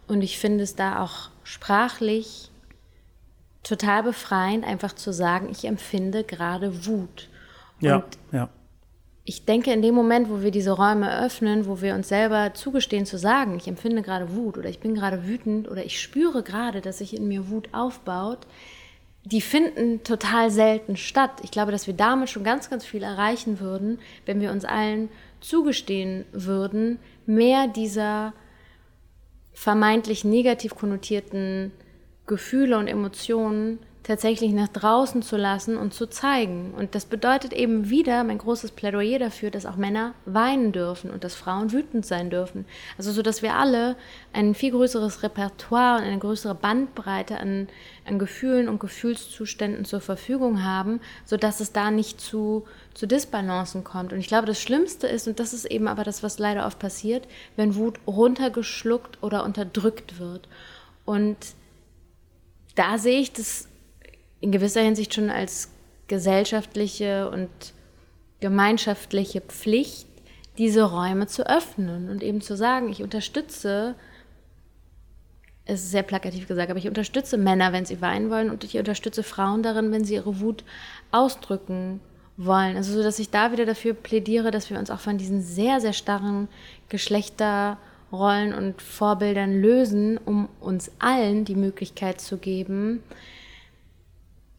[SPEAKER 1] Und ich finde es da auch sprachlich total befreiend, einfach zu sagen, ich empfinde gerade Wut. Und
[SPEAKER 2] ja, ja.
[SPEAKER 1] Ich denke, in dem Moment, wo wir diese Räume öffnen, wo wir uns selber zugestehen zu sagen, ich empfinde gerade Wut oder ich bin gerade wütend oder ich spüre gerade, dass sich in mir Wut aufbaut, die finden total selten statt. Ich glaube, dass wir damit schon ganz, ganz viel erreichen würden, wenn wir uns allen zugestehen würden, mehr dieser vermeintlich negativ konnotierten Gefühle und Emotionen tatsächlich nach draußen zu lassen und zu zeigen. Und das bedeutet eben wieder mein großes Plädoyer dafür, dass auch Männer weinen dürfen und dass Frauen wütend sein dürfen. Also so, dass wir alle ein viel größeres Repertoire und eine größere Bandbreite an, an Gefühlen und Gefühlszuständen zur Verfügung haben, sodass es da nicht zu, zu Disbalancen kommt. Und ich glaube, das Schlimmste ist, und das ist eben aber das, was leider oft passiert, wenn Wut runtergeschluckt oder unterdrückt wird. Und da sehe ich das in gewisser Hinsicht schon als gesellschaftliche und gemeinschaftliche Pflicht, diese Räume zu öffnen und eben zu sagen, ich unterstütze, es ist sehr plakativ gesagt, aber ich unterstütze Männer, wenn sie weinen wollen und ich unterstütze Frauen darin, wenn sie ihre Wut ausdrücken wollen. Also so, dass ich da wieder dafür plädiere, dass wir uns auch von diesen sehr, sehr starren Geschlechterrollen und Vorbildern lösen, um uns allen die Möglichkeit zu geben,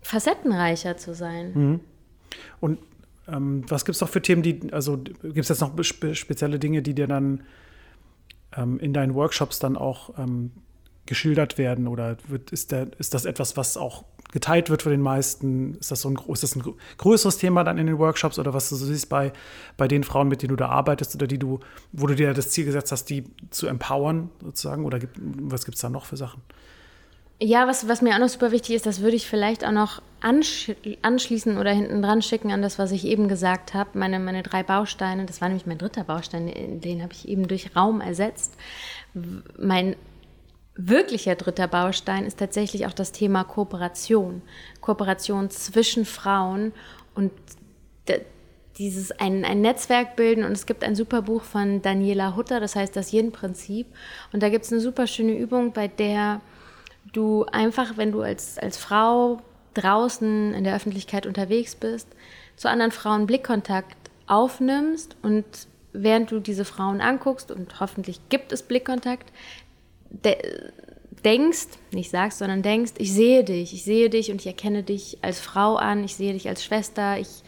[SPEAKER 1] facettenreicher zu sein.
[SPEAKER 2] Mhm. Und ähm, was gibt es noch für Themen, die, also gibt es jetzt noch spe spezielle Dinge, die dir dann ähm, in deinen Workshops dann auch ähm, geschildert werden? Oder wird, ist, der, ist das etwas, was auch geteilt wird von den meisten? Ist das so ein, ist das ein größeres Thema dann in den Workshops oder was du so siehst bei, bei den Frauen, mit denen du da arbeitest oder die du, wo du dir das Ziel gesetzt hast, die zu empowern sozusagen? Oder gibt, was gibt es da noch für Sachen?
[SPEAKER 1] Ja, was, was mir auch noch super wichtig ist, das würde ich vielleicht auch noch ansch anschließen oder hinten dran schicken an das, was ich eben gesagt habe. Meine, meine drei Bausteine, das war nämlich mein dritter Baustein, den habe ich eben durch Raum ersetzt. Mein wirklicher dritter Baustein ist tatsächlich auch das Thema Kooperation. Kooperation zwischen Frauen und dieses ein, ein Netzwerk bilden. Und es gibt ein super Buch von Daniela Hutter, das heißt das Yin-Prinzip. Und da gibt es eine super schöne Übung, bei der du einfach, wenn du als, als Frau draußen in der Öffentlichkeit unterwegs bist, zu anderen Frauen Blickkontakt aufnimmst. Und während du diese Frauen anguckst und hoffentlich gibt es Blickkontakt, de denkst, nicht sagst, sondern denkst, ich sehe dich, ich sehe dich und ich erkenne dich als Frau an, ich sehe dich als Schwester, ich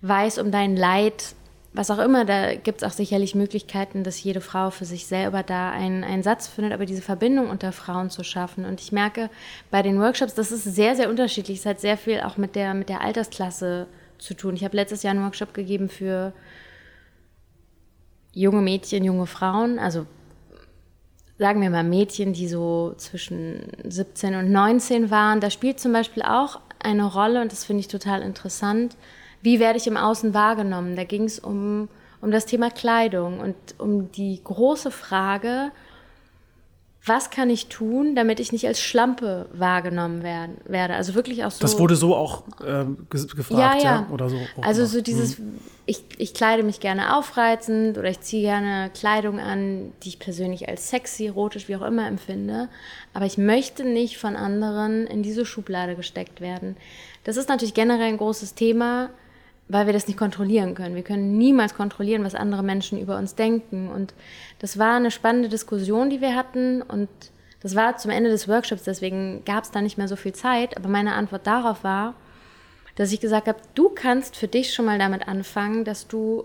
[SPEAKER 1] weiß um dein Leid, was auch immer, da gibt es auch sicherlich Möglichkeiten, dass jede Frau für sich selber da einen, einen Satz findet, aber diese Verbindung unter Frauen zu schaffen. Und ich merke bei den Workshops, das ist sehr, sehr unterschiedlich. Es hat sehr viel auch mit der, mit der Altersklasse zu tun. Ich habe letztes Jahr einen Workshop gegeben für junge Mädchen, junge Frauen, also sagen wir mal Mädchen, die so zwischen 17 und 19 waren. Da spielt zum Beispiel auch eine Rolle, und das finde ich total interessant, wie werde ich im Außen wahrgenommen? Da ging es um, um das Thema Kleidung und um die große Frage, was kann ich tun, damit ich nicht als Schlampe wahrgenommen werden, werde. Also wirklich auch so.
[SPEAKER 2] Das wurde so auch äh, gefragt, ja, ja. ja,
[SPEAKER 1] oder so. Also so dieses, mhm. ich, ich kleide mich gerne aufreizend oder ich ziehe gerne Kleidung an, die ich persönlich als sexy, erotisch, wie auch immer empfinde. Aber ich möchte nicht von anderen in diese Schublade gesteckt werden. Das ist natürlich generell ein großes Thema weil wir das nicht kontrollieren können. Wir können niemals kontrollieren, was andere Menschen über uns denken. Und das war eine spannende Diskussion, die wir hatten. Und das war zum Ende des Workshops, deswegen gab es da nicht mehr so viel Zeit. Aber meine Antwort darauf war, dass ich gesagt habe, du kannst für dich schon mal damit anfangen, dass du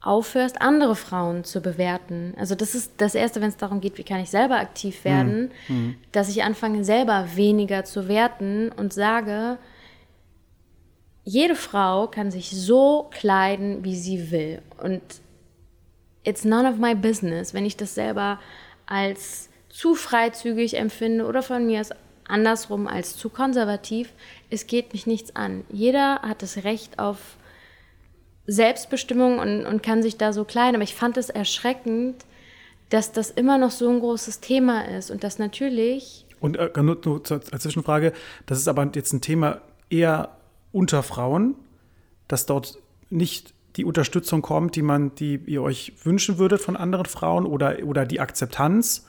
[SPEAKER 1] aufhörst, andere Frauen zu bewerten. Also das ist das Erste, wenn es darum geht, wie kann ich selber aktiv werden, mhm. dass ich anfange, selber weniger zu werten und sage, jede Frau kann sich so kleiden, wie sie will. Und it's none of my business, wenn ich das selber als zu freizügig empfinde oder von mir aus andersrum als zu konservativ. Es geht mich nichts an. Jeder hat das Recht auf Selbstbestimmung und, und kann sich da so kleiden. Aber ich fand es erschreckend, dass das immer noch so ein großes Thema ist und dass natürlich.
[SPEAKER 2] Und äh, nur, nur als Zwischenfrage, das ist aber jetzt ein Thema eher unter Frauen, dass dort nicht die Unterstützung kommt, die man, die ihr euch wünschen würdet von anderen Frauen oder, oder die Akzeptanz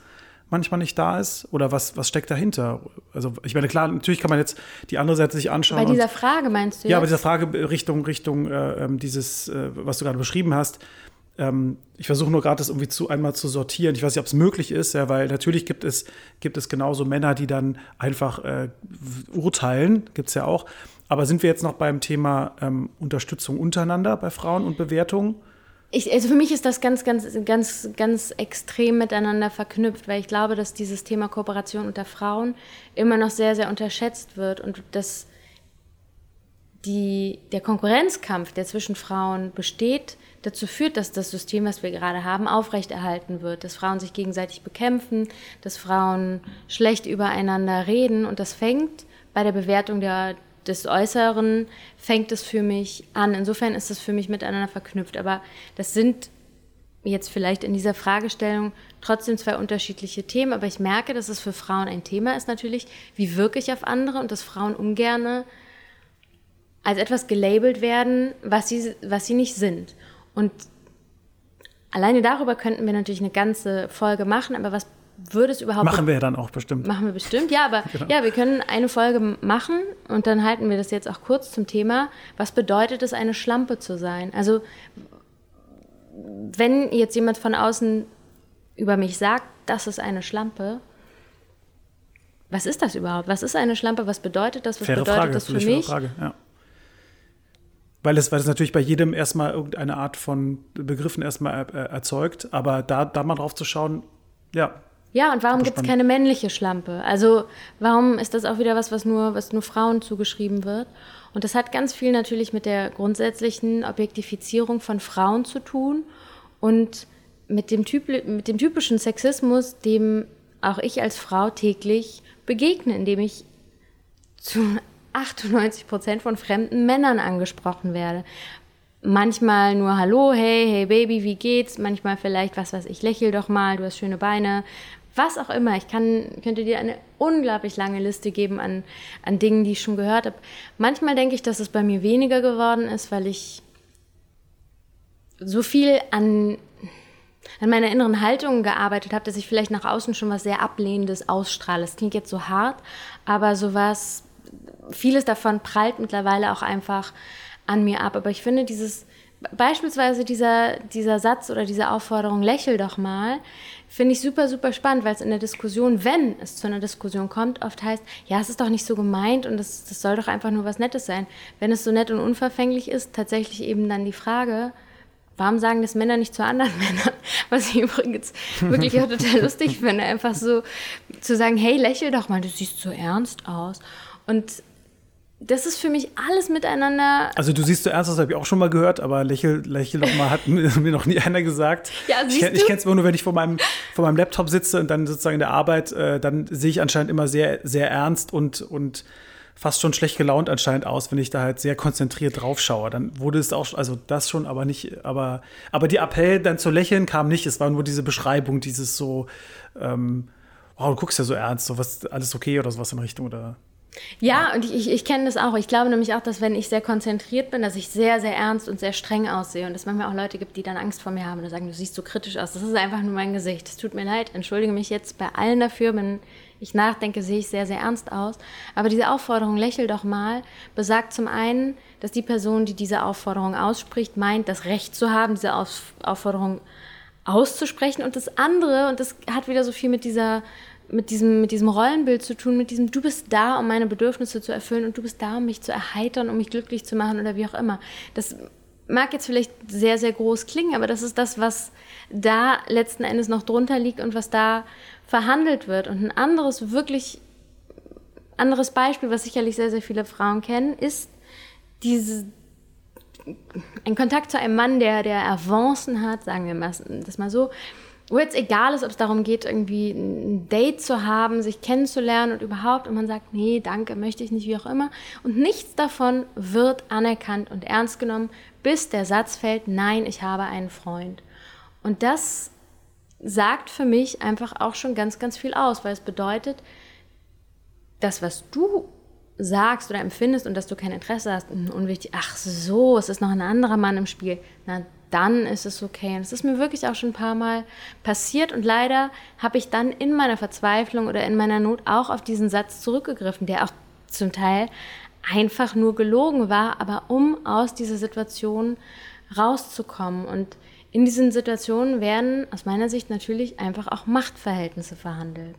[SPEAKER 2] manchmal nicht da ist? Oder was, was steckt dahinter? Also ich meine, klar, natürlich kann man jetzt die andere Seite sich anschauen.
[SPEAKER 1] Bei dieser Frage meinst du?
[SPEAKER 2] Ja, bei dieser Frage Richtung, Richtung äh, ähm, dieses, äh, was du gerade beschrieben hast. Ähm, ich versuche nur gerade das irgendwie zu einmal zu sortieren. Ich weiß nicht, ob es möglich ist, ja, weil natürlich gibt es, gibt es genauso Männer, die dann einfach äh, urteilen, gibt es ja auch. Aber sind wir jetzt noch beim Thema ähm, Unterstützung untereinander bei Frauen und Bewertung?
[SPEAKER 1] Ich, also für mich ist das ganz, ganz, ganz, ganz extrem miteinander verknüpft, weil ich glaube, dass dieses Thema Kooperation unter Frauen immer noch sehr, sehr unterschätzt wird und dass die, der Konkurrenzkampf, der zwischen Frauen besteht, dazu führt, dass das System, was wir gerade haben, aufrechterhalten wird, dass Frauen sich gegenseitig bekämpfen, dass Frauen schlecht übereinander reden und das fängt bei der Bewertung der, des Äußeren fängt es für mich an. Insofern ist es für mich miteinander verknüpft. Aber das sind jetzt vielleicht in dieser Fragestellung trotzdem zwei unterschiedliche Themen. Aber ich merke, dass es für Frauen ein Thema ist natürlich, wie wirke ich auf andere und dass Frauen ungerne als etwas gelabelt werden, was sie, was sie nicht sind. Und alleine darüber könnten wir natürlich eine ganze Folge machen, aber was würde es überhaupt.
[SPEAKER 2] Machen wir ja dann auch bestimmt.
[SPEAKER 1] Machen wir bestimmt, ja, aber genau. ja, wir können eine Folge machen und dann halten wir das jetzt auch kurz zum Thema. Was bedeutet es, eine Schlampe zu sein? Also, wenn jetzt jemand von außen über mich sagt, das ist eine Schlampe, was ist das überhaupt? Was ist eine Schlampe? Was bedeutet das? Was
[SPEAKER 2] Faire
[SPEAKER 1] bedeutet
[SPEAKER 2] Frage,
[SPEAKER 1] das für mich?
[SPEAKER 2] Frage, ja. Weil es, weil es natürlich bei jedem erstmal irgendeine Art von Begriffen erstmal erzeugt, aber da, da mal drauf zu schauen, ja,
[SPEAKER 1] ja, und warum gibt es keine männliche Schlampe? Also warum ist das auch wieder was, was nur, was nur Frauen zugeschrieben wird? Und das hat ganz viel natürlich mit der grundsätzlichen Objektifizierung von Frauen zu tun und mit dem, typ, mit dem typischen Sexismus, dem auch ich als Frau täglich begegne, indem ich zu 98 Prozent von fremden Männern angesprochen werde. Manchmal nur Hallo, hey, hey Baby, wie geht's? Manchmal vielleicht, was weiß ich, lächel doch mal, du hast schöne Beine was auch immer. Ich kann, könnte dir eine unglaublich lange Liste geben an, an Dingen, die ich schon gehört habe. Manchmal denke ich, dass es bei mir weniger geworden ist, weil ich so viel an, an meiner inneren Haltung gearbeitet habe, dass ich vielleicht nach außen schon was sehr Ablehnendes ausstrahle. Das klingt jetzt so hart, aber sowas, vieles davon prallt mittlerweile auch einfach an mir ab. Aber ich finde dieses, beispielsweise dieser, dieser Satz oder diese Aufforderung, lächel doch mal, finde ich super, super spannend, weil es in der Diskussion, wenn es zu einer Diskussion kommt, oft heißt, ja, es ist doch nicht so gemeint und das, das soll doch einfach nur was Nettes sein. Wenn es so nett und unverfänglich ist, tatsächlich eben dann die Frage, warum sagen das Männer nicht zu anderen Männern? Was ich übrigens wirklich auch total lustig finde, einfach so zu sagen, hey, lächel doch mal, du siehst so ernst aus. Und das ist für mich alles miteinander.
[SPEAKER 2] Also du siehst so ernst, das habe ich auch schon mal gehört, aber lächel, lächel doch mal, hat mir noch nie einer gesagt. Ja, siehst ich, ich kenne es immer nur, wenn ich vor meinem, vor meinem Laptop sitze und dann sozusagen in der Arbeit, äh, dann sehe ich anscheinend immer sehr, sehr ernst und, und fast schon schlecht gelaunt anscheinend aus, wenn ich da halt sehr konzentriert drauf schaue. Dann wurde es auch, also das schon, aber nicht, aber, aber die Appell dann zu lächeln kam nicht. Es war nur diese Beschreibung, dieses so, ähm, wow, du guckst ja so ernst, so was, alles okay oder sowas in Richtung oder.
[SPEAKER 1] Ja, und ich, ich, ich kenne das auch. Ich glaube nämlich auch, dass wenn ich sehr konzentriert bin, dass ich sehr, sehr ernst und sehr streng aussehe. Und dass manchmal auch Leute gibt, die dann Angst vor mir haben und sagen, du siehst so kritisch aus. Das ist einfach nur mein Gesicht. Es tut mir leid, entschuldige mich jetzt bei allen dafür. Wenn ich nachdenke, sehe ich sehr, sehr ernst aus. Aber diese Aufforderung, lächel doch mal, besagt zum einen, dass die Person, die diese Aufforderung ausspricht, meint, das Recht zu haben, diese Aufforderung auszusprechen. Und das andere, und das hat wieder so viel mit dieser mit diesem, mit diesem Rollenbild zu tun, mit diesem, du bist da, um meine Bedürfnisse zu erfüllen und du bist da, um mich zu erheitern, um mich glücklich zu machen oder wie auch immer. Das mag jetzt vielleicht sehr, sehr groß klingen, aber das ist das, was da letzten Endes noch drunter liegt und was da verhandelt wird. Und ein anderes, wirklich anderes Beispiel, was sicherlich sehr, sehr viele Frauen kennen, ist diese, ein Kontakt zu einem Mann, der, der Avancen hat, sagen wir das mal so, wo jetzt egal ist, ob es darum geht, irgendwie ein Date zu haben, sich kennenzulernen und überhaupt, und man sagt, nee, danke, möchte ich nicht, wie auch immer. Und nichts davon wird anerkannt und ernst genommen, bis der Satz fällt, nein, ich habe einen Freund. Und das sagt für mich einfach auch schon ganz, ganz viel aus, weil es bedeutet, das, was du sagst oder empfindest und dass du kein Interesse hast, unwichtig, ach so, es ist noch ein anderer Mann im Spiel. Na, dann ist es okay. Und es ist mir wirklich auch schon ein paar Mal passiert und leider habe ich dann in meiner Verzweiflung oder in meiner Not auch auf diesen Satz zurückgegriffen, der auch zum Teil einfach nur gelogen war, aber um aus dieser Situation rauszukommen. Und in diesen Situationen werden aus meiner Sicht natürlich einfach auch Machtverhältnisse verhandelt.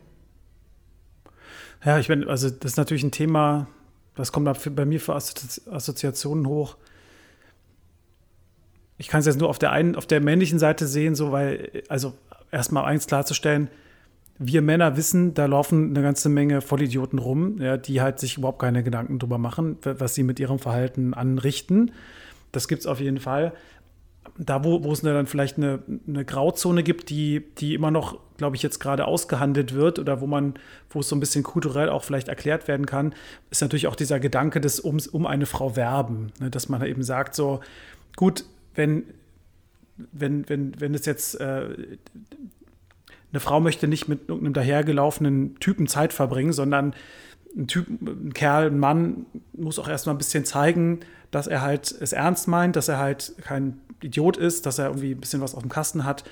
[SPEAKER 2] Ja, ich meine, also das ist natürlich ein Thema, das kommt bei mir für Assoziationen hoch ich kann es jetzt nur auf der einen, auf der männlichen Seite sehen, so weil, also erstmal eins klarzustellen, wir Männer wissen, da laufen eine ganze Menge Vollidioten rum, ja, die halt sich überhaupt keine Gedanken drüber machen, was sie mit ihrem Verhalten anrichten. Das gibt es auf jeden Fall. Da, wo, wo es dann vielleicht eine, eine Grauzone gibt, die, die immer noch, glaube ich, jetzt gerade ausgehandelt wird oder wo man, wo es so ein bisschen kulturell auch vielleicht erklärt werden kann, ist natürlich auch dieser Gedanke des ums, um eine Frau werben. Ne, dass man eben sagt, so, gut, wenn, wenn, wenn, wenn es jetzt äh, eine Frau möchte nicht mit irgendeinem dahergelaufenen Typen Zeit verbringen, sondern ein Typ, ein Kerl, ein Mann muss auch erstmal ein bisschen zeigen, dass er halt es ernst meint, dass er halt kein Idiot ist, dass er irgendwie ein bisschen was auf dem Kasten hat.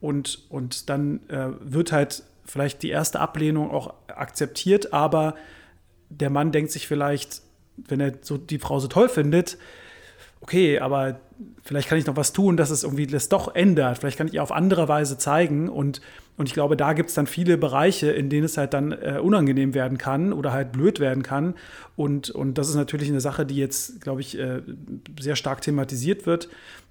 [SPEAKER 2] Und, und dann äh, wird halt vielleicht die erste Ablehnung auch akzeptiert, aber der Mann denkt sich vielleicht, wenn er so die Frau so toll findet, okay, aber vielleicht kann ich noch was tun, dass es irgendwie das doch ändert. Vielleicht kann ich ihr auf andere Weise zeigen. Und, und ich glaube, da gibt es dann viele Bereiche, in denen es halt dann äh, unangenehm werden kann oder halt blöd werden kann. Und, und das ist natürlich eine Sache, die jetzt, glaube ich, äh, sehr stark thematisiert wird,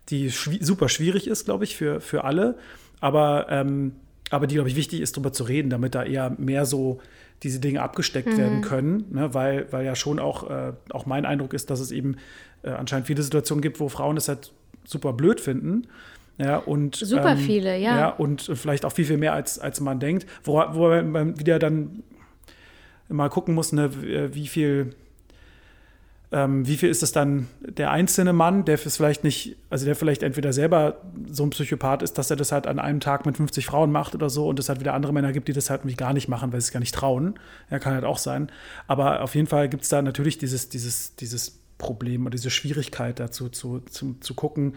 [SPEAKER 2] die schwi super schwierig ist, glaube ich, für, für alle. Aber, ähm, aber die, glaube ich, wichtig ist, darüber zu reden, damit da eher mehr so diese Dinge abgesteckt mhm. werden können, ne? weil, weil ja schon auch, äh, auch mein Eindruck ist, dass es eben äh, anscheinend viele Situationen gibt, wo Frauen es halt super blöd finden. Ja, und,
[SPEAKER 1] Super ähm, viele, ja.
[SPEAKER 2] ja. Und vielleicht auch viel, viel mehr, als, als man denkt. Wo, wo man wieder dann mal gucken muss, ne, wie viel, ähm, wie viel ist es dann der einzelne Mann, der vielleicht nicht, also der vielleicht entweder selber so ein Psychopath ist, dass er das halt an einem Tag mit 50 Frauen macht oder so und es halt wieder andere Männer gibt, die das halt gar nicht machen, weil sie es gar nicht trauen. Ja, kann halt auch sein. Aber auf jeden Fall gibt es da natürlich dieses, dieses, dieses Problem oder diese Schwierigkeit dazu zu, zu, zu gucken,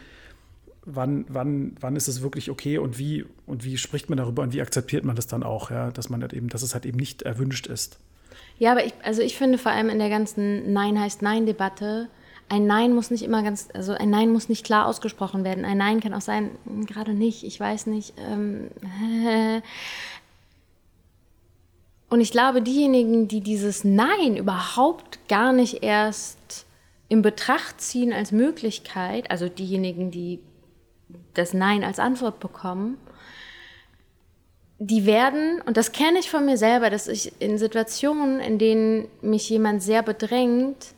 [SPEAKER 2] wann, wann, wann ist es wirklich okay und wie und wie spricht man darüber und wie akzeptiert man das dann auch, ja, dass man halt eben, dass es halt eben nicht erwünscht ist.
[SPEAKER 1] Ja, aber ich, also ich finde vor allem in der ganzen Nein heißt Nein-Debatte, ein Nein muss nicht immer ganz, also ein Nein muss nicht klar ausgesprochen werden. Ein Nein kann auch sein, hm, gerade nicht, ich weiß nicht. Ähm, und ich glaube, diejenigen, die dieses Nein überhaupt gar nicht erst in Betracht ziehen als Möglichkeit, also diejenigen, die das Nein als Antwort bekommen, die werden, und das kenne ich von mir selber, dass ich in Situationen, in denen mich jemand sehr bedrängt,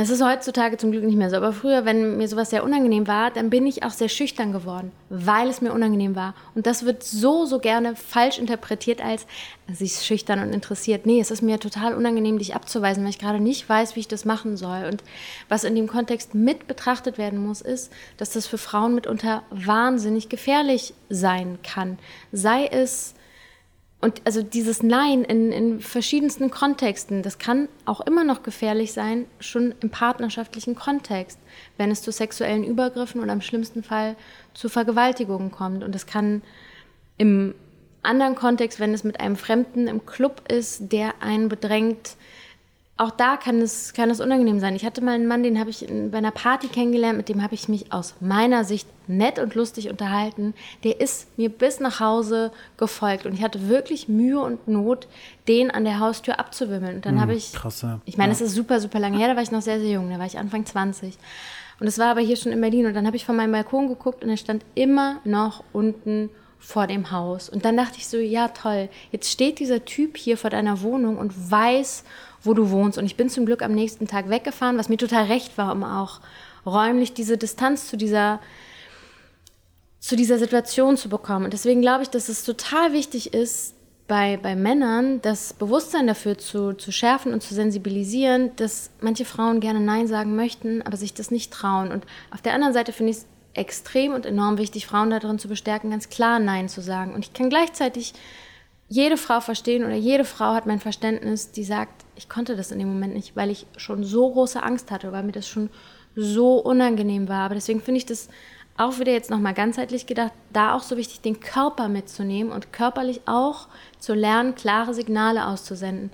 [SPEAKER 1] es ist heutzutage zum Glück nicht mehr so, aber früher, wenn mir sowas sehr unangenehm war, dann bin ich auch sehr schüchtern geworden, weil es mir unangenehm war. Und das wird so, so gerne falsch interpretiert als, sie ist schüchtern und interessiert. Nee, es ist mir total unangenehm, dich abzuweisen, weil ich gerade nicht weiß, wie ich das machen soll. Und was in dem Kontext mit betrachtet werden muss, ist, dass das für Frauen mitunter wahnsinnig gefährlich sein kann. Sei es und also dieses Nein in, in verschiedensten Kontexten, das kann auch immer noch gefährlich sein, schon im partnerschaftlichen Kontext, wenn es zu sexuellen Übergriffen oder im schlimmsten Fall zu Vergewaltigungen kommt. Und es kann im anderen Kontext, wenn es mit einem Fremden im Club ist, der einen bedrängt, auch da kann es, kann es unangenehm sein. Ich hatte mal einen Mann, den habe ich in, bei einer Party kennengelernt, mit dem habe ich mich aus meiner Sicht nett und lustig unterhalten. Der ist mir bis nach Hause gefolgt und ich hatte wirklich Mühe und Not, den an der Haustür abzuwimmeln. Und dann mm, habe ich, krasse. ich meine, es ja. ist super, super lange her, da war ich noch sehr, sehr jung, da war ich Anfang 20. Und es war aber hier schon in Berlin und dann habe ich von meinem Balkon geguckt und er stand immer noch unten vor dem Haus. Und dann dachte ich so, ja toll, jetzt steht dieser Typ hier vor deiner Wohnung und weiß, wo du wohnst. Und ich bin zum Glück am nächsten Tag weggefahren, was mir total recht war, um auch räumlich diese Distanz zu dieser zu dieser Situation zu bekommen. Und deswegen glaube ich, dass es total wichtig ist, bei, bei Männern das Bewusstsein dafür zu, zu schärfen und zu sensibilisieren, dass manche Frauen gerne Nein sagen möchten, aber sich das nicht trauen. Und auf der anderen Seite finde ich es extrem und enorm wichtig, Frauen darin zu bestärken, ganz klar Nein zu sagen. Und ich kann gleichzeitig jede Frau verstehen oder jede Frau hat mein Verständnis, die sagt, ich konnte das in dem Moment nicht, weil ich schon so große Angst hatte, weil mir das schon so unangenehm war. Aber deswegen finde ich das auch wieder jetzt nochmal ganzheitlich gedacht, da auch so wichtig, den Körper mitzunehmen und körperlich auch zu lernen, klare Signale auszusenden.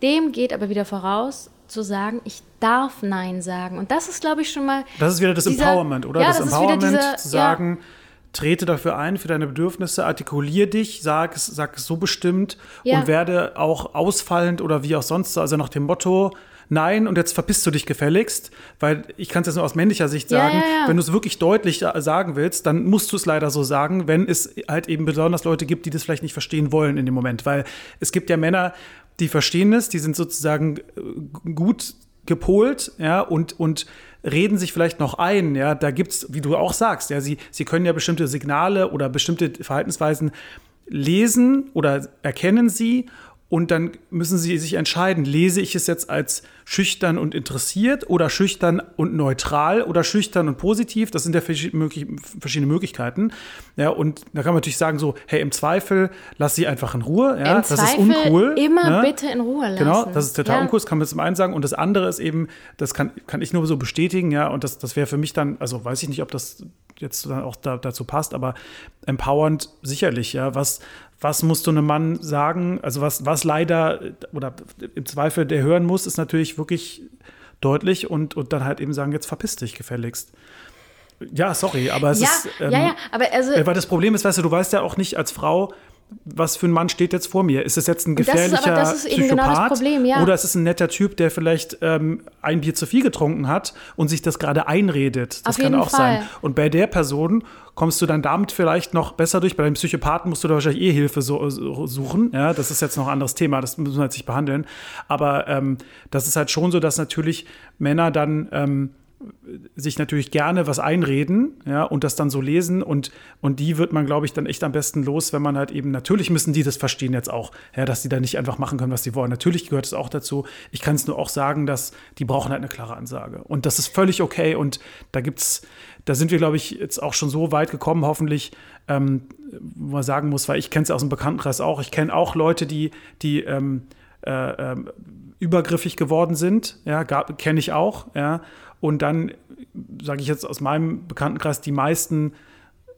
[SPEAKER 1] Dem geht aber wieder voraus, zu sagen, ich darf Nein sagen. Und das ist, glaube ich, schon mal.
[SPEAKER 2] Das ist wieder das dieser, Empowerment, oder? Ja, das, das Empowerment dieser, zu sagen, ja, trete dafür ein, für deine Bedürfnisse, artikulier dich, sag es, sag es so bestimmt ja. und werde auch ausfallend oder wie auch sonst, also nach dem Motto, nein, und jetzt verpisst du dich gefälligst, weil ich kann es jetzt nur aus männlicher Sicht sagen, ja, ja, wenn du es wirklich deutlich sagen willst, dann musst du es leider so sagen, wenn es halt eben besonders Leute gibt, die das vielleicht nicht verstehen wollen in dem Moment, weil es gibt ja Männer, die verstehen es, die sind sozusagen äh, gut gepolt, ja, und, und reden sich vielleicht noch ein, ja, da gibt es, wie du auch sagst, ja, sie, sie können ja bestimmte Signale oder bestimmte Verhaltensweisen lesen oder erkennen sie und dann müssen sie sich entscheiden, lese ich es jetzt als schüchtern und interessiert oder schüchtern und neutral oder schüchtern und positiv. Das sind ja verschiedene Möglichkeiten. Ja, und da kann man natürlich sagen so, hey, im Zweifel lass sie einfach in Ruhe. Ja, Im das Zweifel ist uncool.
[SPEAKER 1] Immer ne? bitte in Ruhe lassen.
[SPEAKER 2] Genau, das ist total ja. uncool, das kann man zum einen sagen. Und das andere ist eben, das kann, kann ich nur so bestätigen, ja, und das, das wäre für mich dann, also weiß ich nicht, ob das jetzt dann auch da, dazu passt, aber empowernd sicherlich, ja, was, was musst du einem Mann sagen? Also was, was leider oder im Zweifel der hören muss, ist natürlich wirklich deutlich und, und dann halt eben sagen, jetzt verpiss dich gefälligst. Ja, sorry, aber es
[SPEAKER 1] ja,
[SPEAKER 2] ist.
[SPEAKER 1] Ähm, ja, ja, aber also.
[SPEAKER 2] Weil das Problem ist, weißt du, du weißt ja auch nicht als Frau, was für ein Mann steht jetzt vor mir? Ist es jetzt ein gefährlicher das ist, das ist genau Psychopath? Genau Problem, ja. Oder ist es ein netter Typ, der vielleicht ähm, ein Bier zu viel getrunken hat und sich das gerade einredet? Das Auf kann auch Fall. sein. Und bei der Person kommst du dann damit vielleicht noch besser durch. Bei einem Psychopathen musst du da wahrscheinlich eh Hilfe so, so suchen. Ja, das ist jetzt noch ein anderes Thema, das müssen wir jetzt nicht behandeln. Aber ähm, das ist halt schon so, dass natürlich Männer dann ähm, sich natürlich gerne was einreden, ja, und das dann so lesen und, und die wird man, glaube ich, dann echt am besten los, wenn man halt eben, natürlich müssen die das verstehen jetzt auch, ja, dass die da nicht einfach machen können, was sie wollen. Natürlich gehört es auch dazu. Ich kann es nur auch sagen, dass die brauchen halt eine klare Ansage. Und das ist völlig okay und da gibt's, da sind wir, glaube ich, jetzt auch schon so weit gekommen, hoffentlich, ähm, wo man sagen muss, weil ich kenne es aus dem Bekanntenkreis auch, ich kenne auch Leute, die, die ähm, äh, äh, übergriffig geworden sind, ja, kenne ich auch, ja, und dann, sage ich jetzt aus meinem Bekanntenkreis, die meisten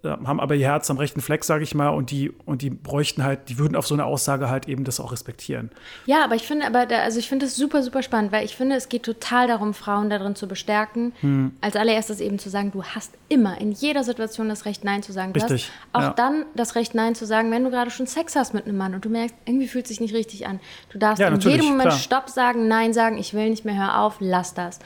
[SPEAKER 2] äh, haben aber ihr Herz am rechten Fleck, sage ich mal, und die, und die bräuchten halt, die würden auf so eine Aussage halt eben das auch respektieren.
[SPEAKER 1] Ja, aber ich finde, aber da, also ich finde das super, super spannend, weil ich finde, es geht total darum, Frauen darin zu bestärken, hm. als allererstes eben zu sagen, du hast immer in jeder Situation das Recht, Nein zu sagen. Du richtig. auch ja. dann das Recht, Nein zu sagen, wenn du gerade schon Sex hast mit einem Mann und du merkst, irgendwie fühlt es sich nicht richtig an. Du darfst ja, in jedem Moment klar. Stopp sagen, Nein sagen, ich will nicht mehr, hör auf, lass das.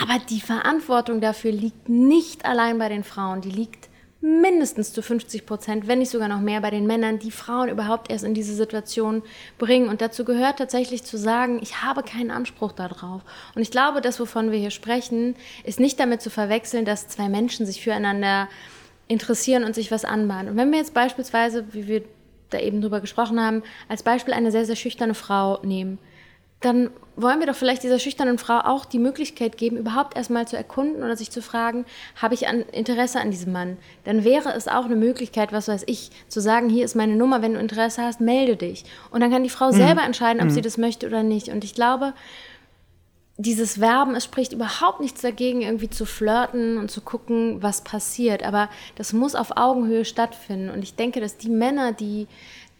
[SPEAKER 1] Aber die Verantwortung dafür liegt nicht allein bei den Frauen, die liegt mindestens zu 50 Prozent, wenn nicht sogar noch mehr bei den Männern, die Frauen überhaupt erst in diese Situation bringen. Und dazu gehört tatsächlich zu sagen, ich habe keinen Anspruch darauf. Und ich glaube, das, wovon wir hier sprechen, ist nicht damit zu verwechseln, dass zwei Menschen sich füreinander interessieren und sich was anbahnen. Und wenn wir jetzt beispielsweise, wie wir da eben drüber gesprochen haben, als Beispiel eine sehr, sehr schüchterne Frau nehmen, dann wollen wir doch vielleicht dieser schüchternen Frau auch die Möglichkeit geben, überhaupt erstmal zu erkunden oder sich zu fragen, habe ich an Interesse an diesem Mann? Dann wäre es auch eine Möglichkeit, was weiß ich, zu sagen, hier ist meine Nummer, wenn du Interesse hast, melde dich. Und dann kann die Frau mhm. selber entscheiden, ob mhm. sie das möchte oder nicht. Und ich glaube, dieses Werben, es spricht überhaupt nichts dagegen, irgendwie zu flirten und zu gucken, was passiert. Aber das muss auf Augenhöhe stattfinden. Und ich denke, dass die Männer, die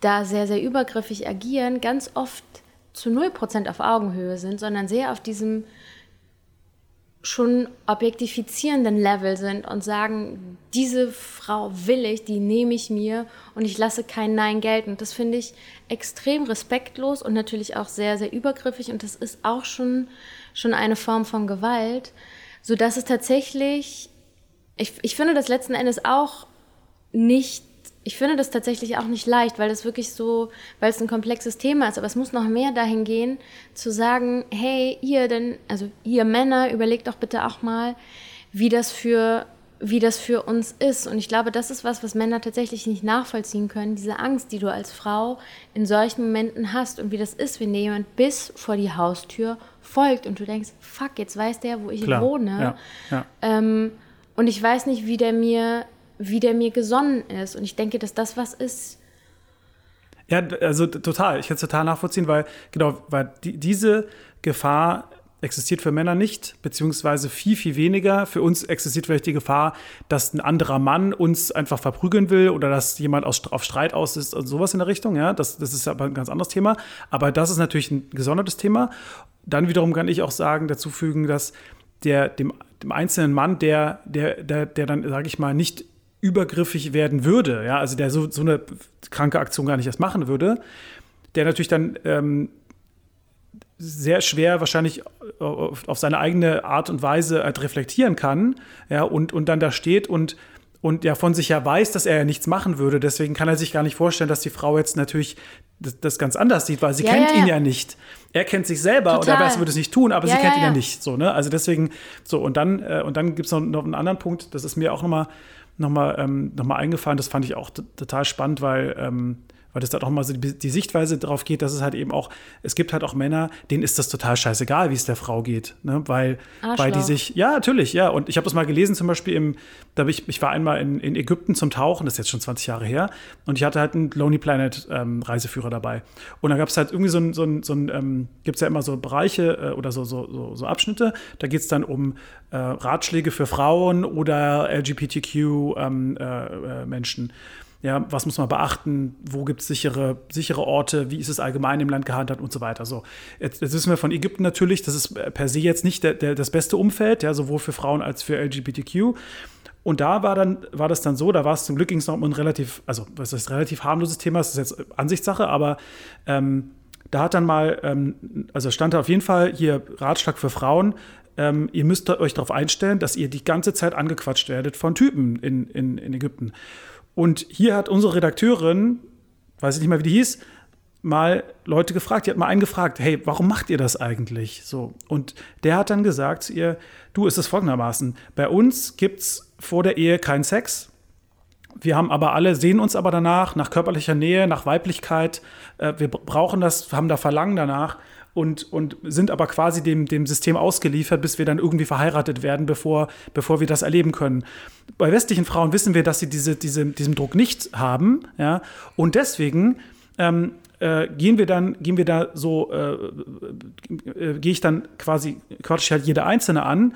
[SPEAKER 1] da sehr, sehr übergriffig agieren, ganz oft zu 0% auf Augenhöhe sind, sondern sehr auf diesem schon objektifizierenden Level sind und sagen, diese Frau will ich, die nehme ich mir und ich lasse kein Nein gelten. Das finde ich extrem respektlos und natürlich auch sehr, sehr übergriffig und das ist auch schon, schon eine Form von Gewalt, sodass es tatsächlich, ich, ich finde das letzten Endes auch nicht ich finde das tatsächlich auch nicht leicht, weil das wirklich so, weil es ein komplexes Thema ist. Aber es muss noch mehr dahin gehen, zu sagen, hey, ihr denn, also ihr Männer, überlegt doch bitte auch mal, wie das für, wie das für uns ist. Und ich glaube, das ist was, was Männer tatsächlich nicht nachvollziehen können. Diese Angst, die du als Frau in solchen Momenten hast und wie das ist, wenn dir jemand bis vor die Haustür folgt und du denkst, fuck, jetzt weiß der, wo ich Klar, wohne. Ja, ja. Ähm, und ich weiß nicht, wie der mir wie der mir gesonnen ist. Und ich denke, dass das was ist.
[SPEAKER 2] Ja, also total. Ich kann es total nachvollziehen, weil genau, weil die, diese Gefahr existiert für Männer nicht, beziehungsweise viel, viel weniger. Für uns existiert vielleicht die Gefahr, dass ein anderer Mann uns einfach verprügeln will oder dass jemand aus, auf Streit aus ist und sowas in der Richtung. Ja, das, das ist aber ein ganz anderes Thema. Aber das ist natürlich ein gesondertes Thema. Dann wiederum kann ich auch sagen, dazu fügen, dass der, dem, dem einzelnen Mann, der, der, der, der dann, sage ich mal, nicht übergriffig werden würde, ja, also der so, so eine kranke Aktion gar nicht erst machen würde, der natürlich dann ähm, sehr schwer wahrscheinlich auf, auf, seine eigene Art und Weise halt reflektieren kann, ja, und, und dann da steht und und ja von sich ja weiß, dass er ja nichts machen würde. Deswegen kann er sich gar nicht vorstellen, dass die Frau jetzt natürlich das, das ganz anders sieht, weil sie ja, kennt ja, ja. ihn ja nicht. Er kennt sich selber Total. und er weiß, würde es nicht tun, aber sie kennt ihn ja nicht. So, ne? Also deswegen, so, und dann, äh, dann gibt es noch, noch einen anderen Punkt, das ist mir auch nochmal nochmal ähm, noch eingefallen. Das fand ich auch total spannend, weil ähm, weil das dann auch mal so die, die, Sichtweise darauf geht, dass es halt eben auch, es gibt halt auch Männer, denen ist das total scheißegal, wie es der Frau geht, ne? weil, weil die sich, ja, natürlich, ja, und ich habe das mal gelesen, zum Beispiel im, da ich, ich war einmal in, in Ägypten zum Tauchen, das ist jetzt schon 20 Jahre her, und ich hatte halt einen Lonely Planet ähm, Reiseführer dabei. Und da gab es halt irgendwie so ein, so ein, so ein ähm, gibt es ja immer so Bereiche äh, oder so, so, so, so Abschnitte, da geht es dann um äh, Ratschläge für Frauen oder LGBTQ-Menschen. Ähm, äh, äh ja, was muss man beachten? Wo gibt es sichere, sichere Orte? Wie ist es allgemein im Land gehandhabt und so weiter? So, jetzt, jetzt wissen wir von Ägypten natürlich, das ist per se jetzt nicht der, der, das beste Umfeld, ja, sowohl für Frauen als für LGBTQ. Und da war dann, war das dann so, da war es zum Glück ging es noch um ein relativ, also was ist relativ harmloses Thema, das ist jetzt Ansichtssache, aber ähm, da hat dann mal, ähm, also stand da auf jeden Fall hier Ratschlag für Frauen, ähm, ihr müsst euch darauf einstellen, dass ihr die ganze Zeit angequatscht werdet von Typen in, in, in Ägypten. Und hier hat unsere Redakteurin, weiß ich nicht mal, wie die hieß, mal Leute gefragt. Die hat mal einen gefragt, hey, warum macht ihr das eigentlich? So. Und der hat dann gesagt zu ihr, du, ist es folgendermaßen, bei uns gibt es vor der Ehe keinen Sex. Wir haben aber alle, sehen uns aber danach, nach körperlicher Nähe, nach Weiblichkeit. Äh, wir brauchen das, haben da Verlangen danach und, und sind aber quasi dem, dem System ausgeliefert, bis wir dann irgendwie verheiratet werden, bevor, bevor wir das erleben können. Bei westlichen Frauen wissen wir, dass sie diese, diese, diesen Druck nicht haben. Ja? Und deswegen ähm, äh, gehen wir dann, gehen wir da so, äh, äh, gehe ich dann quasi, quatsch ich halt jede einzelne an,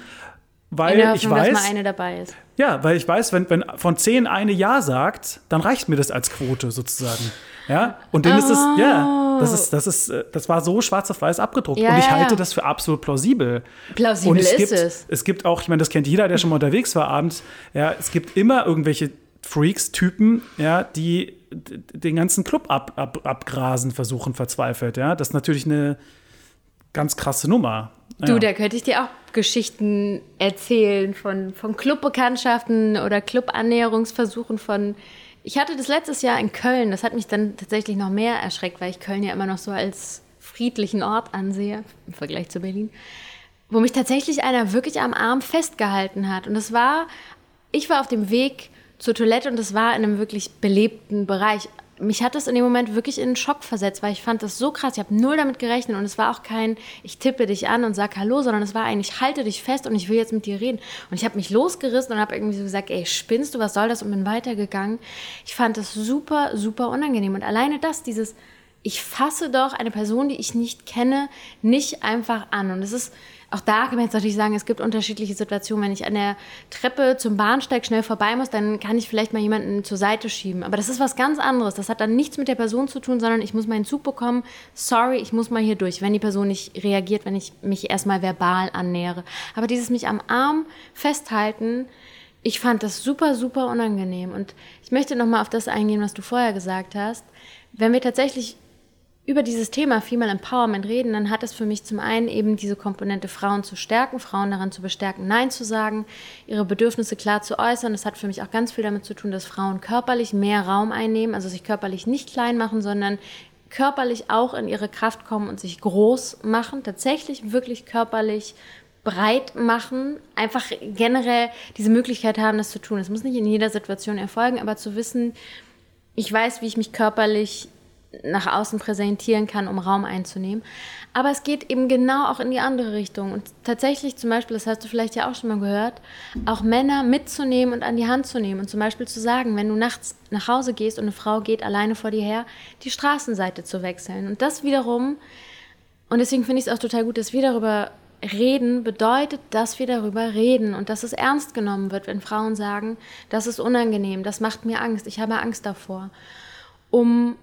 [SPEAKER 2] weil Hoffnung, ich weiß, dass
[SPEAKER 1] mal eine dabei ist.
[SPEAKER 2] Ja, weil ich weiß, wenn, wenn von zehn eine Ja sagt, dann reicht mir das als Quote sozusagen. Ja, und dann oh. ist es, ja, das ist, das ist, das war so schwarz auf weiß abgedruckt. Ja, und ich halte das für absolut plausibel.
[SPEAKER 1] Plausibel
[SPEAKER 2] und
[SPEAKER 1] es ist
[SPEAKER 2] gibt,
[SPEAKER 1] es.
[SPEAKER 2] Es gibt auch, ich meine, das kennt jeder, der schon mal unterwegs war abends, ja, es gibt immer irgendwelche Freaks, Typen, ja, die den ganzen Club ab, ab, abgrasen versuchen, verzweifelt, ja. Das ist natürlich eine ganz krasse Nummer.
[SPEAKER 1] Ja. Du, da könnte ich dir auch Clubgeschichten erzählen, von, von Clubbekanntschaften oder Clubannäherungsversuchen von. Ich hatte das letztes Jahr in Köln, das hat mich dann tatsächlich noch mehr erschreckt, weil ich Köln ja immer noch so als friedlichen Ort ansehe im Vergleich zu Berlin, wo mich tatsächlich einer wirklich am Arm festgehalten hat. Und das war, ich war auf dem Weg zur Toilette und das war in einem wirklich belebten Bereich mich hat das in dem Moment wirklich in einen Schock versetzt, weil ich fand das so krass. Ich habe null damit gerechnet und es war auch kein, ich tippe dich an und sag Hallo, sondern es war ein, ich halte dich fest und ich will jetzt mit dir reden. Und ich habe mich losgerissen und habe irgendwie so gesagt, ey, spinnst du, was soll das? Und bin weitergegangen. Ich fand das super, super unangenehm. Und alleine das, dieses, ich fasse doch eine Person, die ich nicht kenne, nicht einfach an. Und es ist, auch da kann man jetzt natürlich sagen, es gibt unterschiedliche Situationen. Wenn ich an der Treppe zum Bahnsteig schnell vorbei muss, dann kann ich vielleicht mal jemanden zur Seite schieben. Aber das ist was ganz anderes. Das hat dann nichts mit der Person zu tun, sondern ich muss meinen Zug bekommen. Sorry, ich muss mal hier durch, wenn die Person nicht reagiert, wenn ich mich erstmal verbal annähere. Aber dieses mich am Arm festhalten, ich fand das super, super unangenehm. Und ich möchte nochmal auf das eingehen, was du vorher gesagt hast. Wenn wir tatsächlich über dieses Thema Female Empowerment reden, dann hat es für mich zum einen eben diese Komponente, Frauen zu stärken, Frauen daran zu bestärken, Nein zu sagen, ihre Bedürfnisse klar zu äußern. Das hat für mich auch ganz viel damit zu tun, dass Frauen körperlich mehr Raum einnehmen, also sich körperlich nicht klein machen, sondern körperlich auch in ihre Kraft kommen und sich groß machen, tatsächlich wirklich körperlich breit machen, einfach generell diese Möglichkeit haben, das zu tun. Es muss nicht in jeder Situation erfolgen, aber zu wissen, ich weiß, wie ich mich körperlich nach außen präsentieren kann, um Raum einzunehmen. Aber es geht eben genau auch in die andere Richtung. Und tatsächlich zum Beispiel, das hast du vielleicht ja auch schon mal gehört, auch Männer mitzunehmen und an die Hand zu nehmen. Und zum Beispiel zu sagen, wenn du nachts nach Hause gehst und eine Frau geht alleine vor dir her, die Straßenseite zu wechseln. Und das wiederum, und deswegen finde ich es auch total gut, dass wir darüber reden, bedeutet, dass wir darüber reden und dass es ernst genommen wird, wenn Frauen sagen, das ist unangenehm, das macht mir Angst, ich habe Angst davor. Um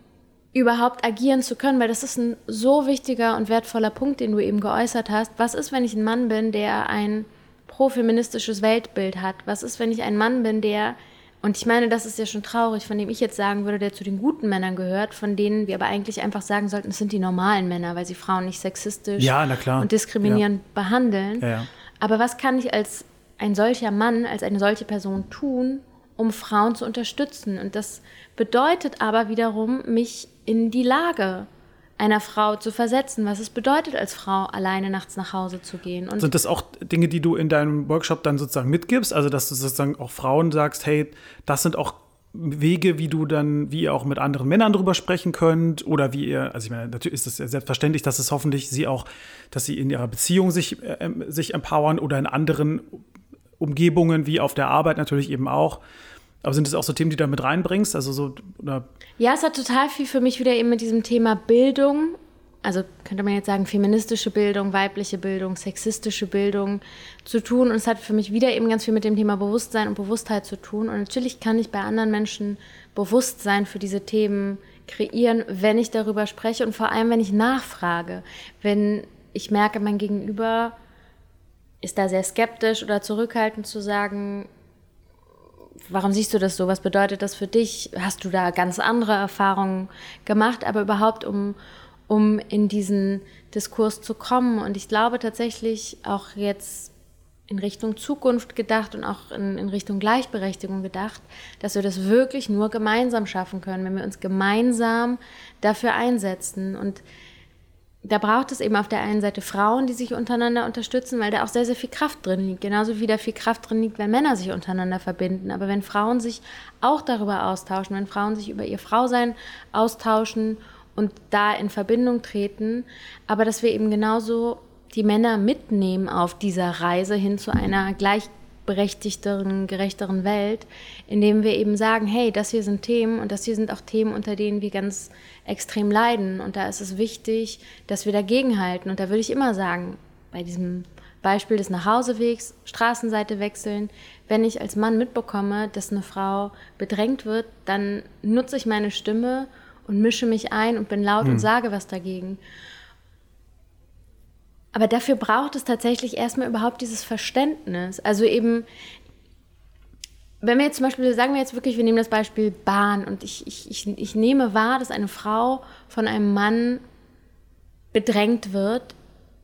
[SPEAKER 1] überhaupt agieren zu können, weil das ist ein so wichtiger und wertvoller Punkt, den du eben geäußert hast. Was ist, wenn ich ein Mann bin, der ein profeministisches Weltbild hat? Was ist, wenn ich ein Mann bin, der, und ich meine, das ist ja schon traurig, von dem ich jetzt sagen würde, der zu den guten Männern gehört, von denen wir aber eigentlich einfach sagen sollten, es sind die normalen Männer, weil sie Frauen nicht sexistisch
[SPEAKER 2] ja,
[SPEAKER 1] und diskriminierend
[SPEAKER 2] ja.
[SPEAKER 1] behandeln.
[SPEAKER 2] Ja,
[SPEAKER 1] aber was kann ich als ein solcher Mann, als eine solche Person tun, um Frauen zu unterstützen? Und das bedeutet aber wiederum, mich in die Lage einer Frau zu versetzen, was es bedeutet, als Frau alleine nachts nach Hause zu gehen.
[SPEAKER 2] Und Sind das auch Dinge, die du in deinem Workshop dann sozusagen mitgibst? Also, dass du sozusagen auch Frauen sagst, hey, das sind auch Wege, wie du dann, wie ihr auch mit anderen Männern drüber sprechen könnt oder wie ihr, also ich meine, natürlich ist es ja selbstverständlich, dass es hoffentlich sie auch, dass sie in ihrer Beziehung sich, äh, sich empowern oder in anderen Umgebungen wie auf der Arbeit natürlich eben auch. Aber sind das auch so Themen, die du da mit reinbringst? Also so, oder?
[SPEAKER 1] Ja, es hat total viel für mich wieder eben mit diesem Thema Bildung. Also könnte man jetzt sagen, feministische Bildung, weibliche Bildung, sexistische Bildung zu tun. Und es hat für mich wieder eben ganz viel mit dem Thema Bewusstsein und Bewusstheit zu tun. Und natürlich kann ich bei anderen Menschen Bewusstsein für diese Themen kreieren, wenn ich darüber spreche und vor allem, wenn ich nachfrage. Wenn ich merke, mein Gegenüber ist da sehr skeptisch oder zurückhaltend zu sagen, warum siehst du das so? Was bedeutet das für dich? Hast du da ganz andere Erfahrungen gemacht? Aber überhaupt, um, um in diesen Diskurs zu kommen. Und ich glaube tatsächlich auch jetzt in Richtung Zukunft gedacht und auch in, in, Richtung Gleichberechtigung gedacht, dass wir das wirklich nur gemeinsam schaffen können, wenn wir uns gemeinsam dafür einsetzen. Und da braucht es eben auf der einen Seite Frauen, die sich untereinander unterstützen, weil da auch sehr, sehr viel Kraft drin liegt. Genauso wie da viel Kraft drin liegt, wenn Männer sich untereinander verbinden. Aber wenn Frauen sich auch darüber austauschen, wenn Frauen sich über ihr Frausein austauschen und da in Verbindung treten, aber dass wir eben genauso die Männer mitnehmen auf dieser Reise hin zu einer gleich berechtigteren, gerechteren Welt, indem wir eben sagen, hey, das hier sind Themen und das hier sind auch Themen, unter denen wir ganz extrem leiden. Und da ist es wichtig, dass wir dagegenhalten. Und da würde ich immer sagen, bei diesem Beispiel des Nachhausewegs, Straßenseite wechseln, wenn ich als Mann mitbekomme, dass eine Frau bedrängt wird, dann nutze ich meine Stimme und mische mich ein und bin laut hm. und sage was dagegen. Aber dafür braucht es tatsächlich erstmal überhaupt dieses Verständnis. Also eben, wenn wir jetzt zum Beispiel, sagen wir jetzt wirklich, wir nehmen das Beispiel Bahn und ich, ich, ich, ich nehme wahr, dass eine Frau von einem Mann bedrängt wird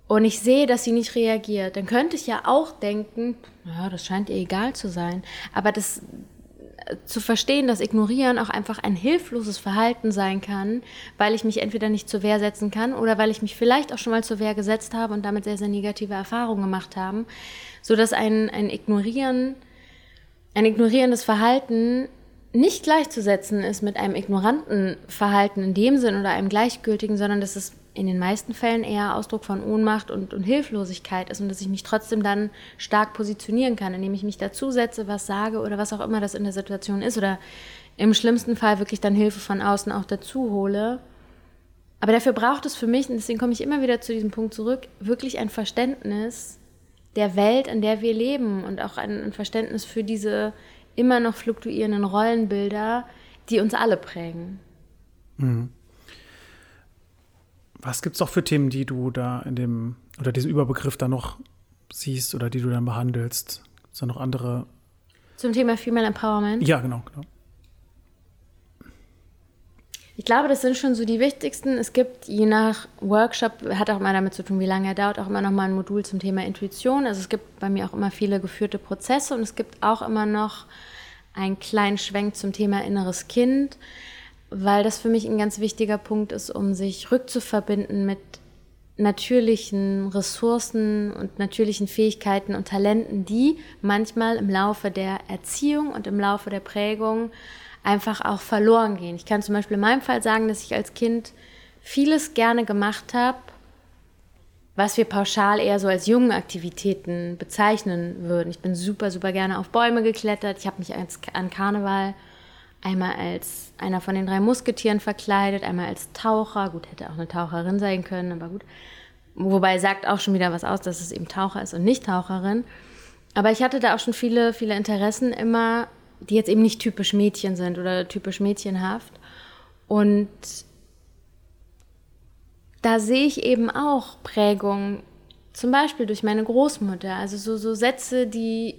[SPEAKER 1] und ich sehe, dass sie nicht reagiert, dann könnte ich ja auch denken, ja, das scheint ihr egal zu sein. Aber das zu verstehen, dass Ignorieren auch einfach ein hilfloses Verhalten sein kann, weil ich mich entweder nicht zur Wehr setzen kann oder weil ich mich vielleicht auch schon mal zur Wehr gesetzt habe und damit sehr, sehr negative Erfahrungen gemacht habe, so dass ein, ein Ignorieren, ein ignorierendes Verhalten nicht gleichzusetzen ist mit einem ignoranten Verhalten in dem Sinn oder einem gleichgültigen, sondern dass es in den meisten Fällen eher Ausdruck von Ohnmacht und, und Hilflosigkeit ist und dass ich mich trotzdem dann stark positionieren kann, indem ich mich dazusetze, was sage oder was auch immer das in der Situation ist oder im schlimmsten Fall wirklich dann Hilfe von außen auch dazu hole. Aber dafür braucht es für mich, und deswegen komme ich immer wieder zu diesem Punkt zurück, wirklich ein Verständnis der Welt, in der wir leben und auch ein, ein Verständnis für diese immer noch fluktuierenden Rollenbilder, die uns alle prägen. Mhm.
[SPEAKER 2] Was gibt es auch für Themen, die du da in dem, oder diesen Überbegriff da noch siehst oder die du dann behandelst? Gibt es da noch andere?
[SPEAKER 1] Zum Thema Female Empowerment?
[SPEAKER 2] Ja, genau, genau.
[SPEAKER 1] Ich glaube, das sind schon so die wichtigsten. Es gibt je nach Workshop, hat auch immer damit zu tun, wie lange er dauert, auch immer noch mal ein Modul zum Thema Intuition. Also es gibt bei mir auch immer viele geführte Prozesse und es gibt auch immer noch einen kleinen Schwenk zum Thema inneres Kind weil das für mich ein ganz wichtiger Punkt ist, um sich rückzuverbinden mit natürlichen Ressourcen und natürlichen Fähigkeiten und Talenten, die manchmal im Laufe der Erziehung und im Laufe der Prägung einfach auch verloren gehen. Ich kann zum Beispiel in meinem Fall sagen, dass ich als Kind vieles gerne gemacht habe, was wir pauschal eher so als jungen Aktivitäten bezeichnen würden. Ich bin super, super gerne auf Bäume geklettert. Ich habe mich an Karneval einmal als einer von den drei Musketieren verkleidet, einmal als Taucher. Gut, hätte auch eine Taucherin sein können, aber gut. Wobei sagt auch schon wieder was aus, dass es eben Taucher ist und nicht Taucherin. Aber ich hatte da auch schon viele, viele Interessen immer, die jetzt eben nicht typisch Mädchen sind oder typisch mädchenhaft. Und da sehe ich eben auch Prägung, zum Beispiel durch meine Großmutter. Also so, so Sätze, die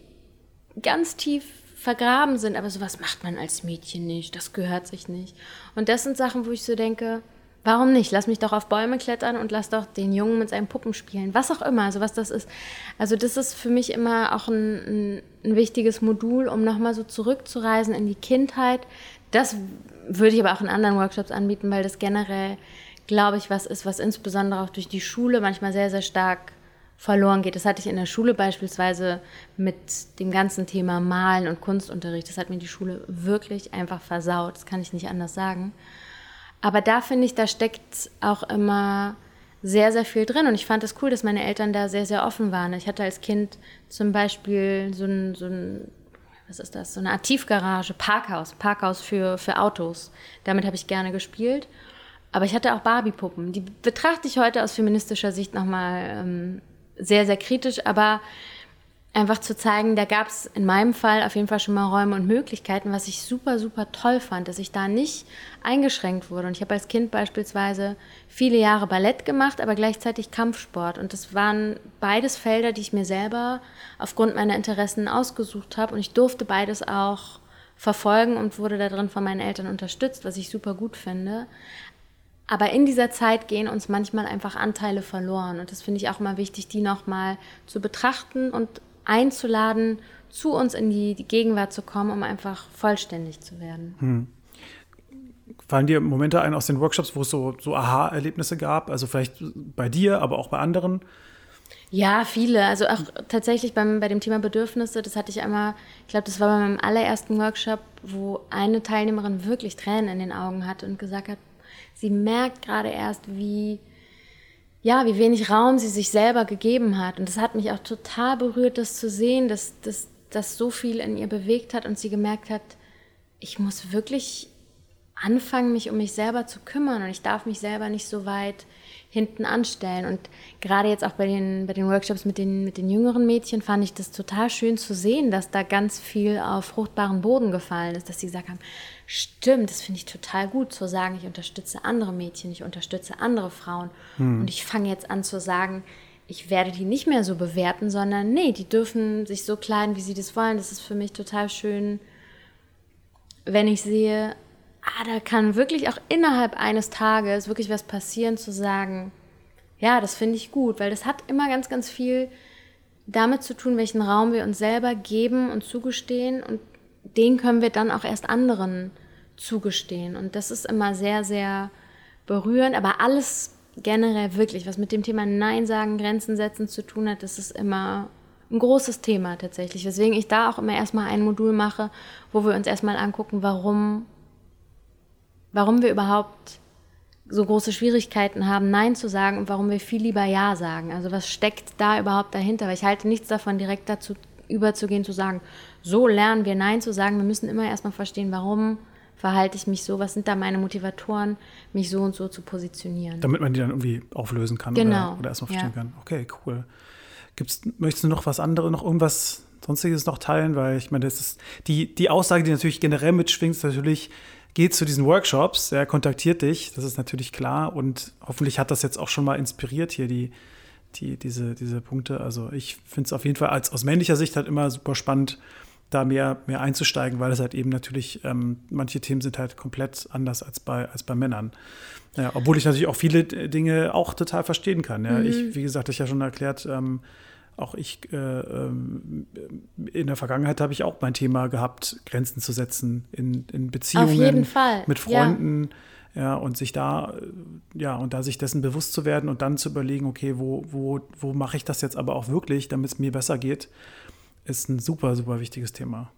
[SPEAKER 1] ganz tief vergraben sind, aber sowas macht man als Mädchen nicht, das gehört sich nicht. Und das sind Sachen, wo ich so denke, warum nicht? Lass mich doch auf Bäume klettern und lass doch den Jungen mit seinen Puppen spielen, was auch immer, also was das ist. Also das ist für mich immer auch ein, ein, ein wichtiges Modul, um nochmal so zurückzureisen in die Kindheit. Das würde ich aber auch in anderen Workshops anbieten, weil das generell, glaube ich, was ist, was insbesondere auch durch die Schule manchmal sehr, sehr stark verloren geht. Das hatte ich in der Schule beispielsweise mit dem ganzen Thema Malen und Kunstunterricht. Das hat mir die Schule wirklich einfach versaut. Das kann ich nicht anders sagen. Aber da finde ich, da steckt auch immer sehr, sehr viel drin. Und ich fand es das cool, dass meine Eltern da sehr, sehr offen waren. Ich hatte als Kind zum Beispiel so ein, so ein was ist das, so eine Art Tiefgarage, Parkhaus, Parkhaus für, für Autos. Damit habe ich gerne gespielt. Aber ich hatte auch Barbie-Puppen. Die betrachte ich heute aus feministischer Sicht nochmal ähm, sehr, sehr kritisch, aber einfach zu zeigen, da gab es in meinem Fall auf jeden Fall schon mal Räume und Möglichkeiten, was ich super, super toll fand, dass ich da nicht eingeschränkt wurde. Und ich habe als Kind beispielsweise viele Jahre Ballett gemacht, aber gleichzeitig Kampfsport. Und das waren beides Felder, die ich mir selber aufgrund meiner Interessen ausgesucht habe. Und ich durfte beides auch verfolgen und wurde darin von meinen Eltern unterstützt, was ich super gut finde. Aber in dieser Zeit gehen uns manchmal einfach Anteile verloren. Und das finde ich auch immer wichtig, die nochmal zu betrachten und einzuladen, zu uns in die, die, Gegenwart zu kommen, um einfach vollständig zu werden. Hm.
[SPEAKER 2] Fallen dir Momente ein aus den Workshops, wo es so, so Aha-Erlebnisse gab? Also vielleicht bei dir, aber auch bei anderen?
[SPEAKER 1] Ja, viele. Also auch tatsächlich beim, bei dem Thema Bedürfnisse, das hatte ich einmal, ich glaube, das war bei meinem allerersten Workshop, wo eine Teilnehmerin wirklich Tränen in den Augen hatte und gesagt hat, sie merkt gerade erst, wie, ja, wie wenig Raum sie sich selber gegeben hat. Und das hat mich auch total berührt, das zu sehen, dass das so viel in ihr bewegt hat und sie gemerkt hat, ich muss wirklich anfangen, mich um mich selber zu kümmern und ich darf mich selber nicht so weit hinten anstellen. Und gerade jetzt auch bei den, bei den Workshops mit den, mit den jüngeren Mädchen fand ich das total schön zu sehen, dass da ganz viel auf fruchtbaren Boden gefallen ist, dass sie gesagt haben, stimmt, das finde ich total gut zu sagen, ich unterstütze andere Mädchen, ich unterstütze andere Frauen. Hm. Und ich fange jetzt an zu sagen, ich werde die nicht mehr so bewerten, sondern nee, die dürfen sich so kleiden, wie sie das wollen. Das ist für mich total schön, wenn ich sehe, ah, da kann wirklich auch innerhalb eines Tages wirklich was passieren, zu sagen, ja, das finde ich gut, weil das hat immer ganz, ganz viel damit zu tun, welchen Raum wir uns selber geben und zugestehen und den können wir dann auch erst anderen zugestehen. Und das ist immer sehr, sehr berührend, aber alles generell wirklich, was mit dem Thema Nein sagen, Grenzen setzen zu tun hat, das ist immer ein großes Thema tatsächlich. Weswegen ich da auch immer erstmal ein Modul mache, wo wir uns erstmal angucken, warum, warum wir überhaupt so große Schwierigkeiten haben, Nein zu sagen und warum wir viel lieber Ja sagen. Also was steckt da überhaupt dahinter? Weil ich halte nichts davon, direkt dazu überzugehen, zu sagen, so lernen wir Nein zu sagen. Wir müssen immer erstmal verstehen, warum verhalte ich mich so, was sind da meine Motivatoren, mich so und so zu positionieren.
[SPEAKER 2] Damit man die dann irgendwie auflösen kann
[SPEAKER 1] genau.
[SPEAKER 2] oder, oder erstmal verstehen ja. kann. Okay, cool. Gibt's, möchtest du noch was anderes, noch irgendwas Sonstiges noch teilen? Weil ich meine, das ist die, die Aussage, die natürlich generell mitschwingt, ist natürlich, geht zu diesen Workshops, er kontaktiert dich, das ist natürlich klar und hoffentlich hat das jetzt auch schon mal inspiriert hier die, die, diese, diese Punkte. Also ich finde es auf jeden Fall als, aus männlicher Sicht halt immer super spannend, da mehr, mehr einzusteigen, weil es halt eben natürlich, ähm, manche Themen sind halt komplett anders als bei, als bei Männern. Ja, obwohl ich natürlich auch viele Dinge auch total verstehen kann. Ja. Mhm. Ich, wie gesagt, ich ja schon erklärt, ähm, auch ich äh, ähm, in der Vergangenheit habe ich auch mein Thema gehabt, Grenzen zu setzen in, in Beziehungen mit Freunden. Ja. ja. und sich da, ja, und da sich dessen bewusst zu werden und dann zu überlegen, okay, wo, wo, wo mache ich das jetzt aber auch wirklich, damit es mir besser geht ist ein super, super wichtiges Thema.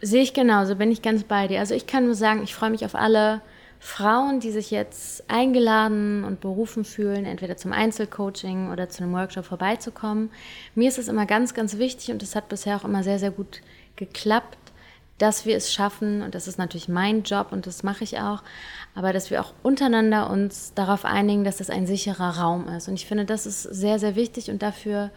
[SPEAKER 1] Sehe ich genauso, bin ich ganz bei dir. Also ich kann nur sagen, ich freue mich auf alle Frauen, die sich jetzt eingeladen und berufen fühlen, entweder zum Einzelcoaching oder zu einem Workshop vorbeizukommen. Mir ist es immer ganz, ganz wichtig und es hat bisher auch immer sehr, sehr gut geklappt, dass wir es schaffen, und das ist natürlich mein Job und das mache ich auch, aber dass wir auch untereinander uns darauf einigen, dass das ein sicherer Raum ist. Und ich finde, das ist sehr, sehr wichtig und dafür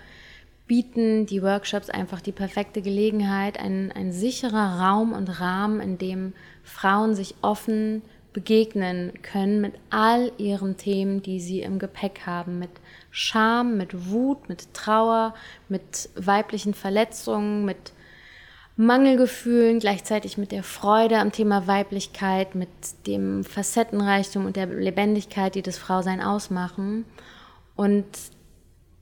[SPEAKER 1] bieten die Workshops einfach die perfekte Gelegenheit, ein, ein sicherer Raum und Rahmen, in dem Frauen sich offen begegnen können mit all ihren Themen, die sie im Gepäck haben, mit Scham, mit Wut, mit Trauer, mit weiblichen Verletzungen, mit Mangelgefühlen, gleichzeitig mit der Freude am Thema Weiblichkeit, mit dem Facettenreichtum und der Lebendigkeit, die das Frausein ausmachen. Und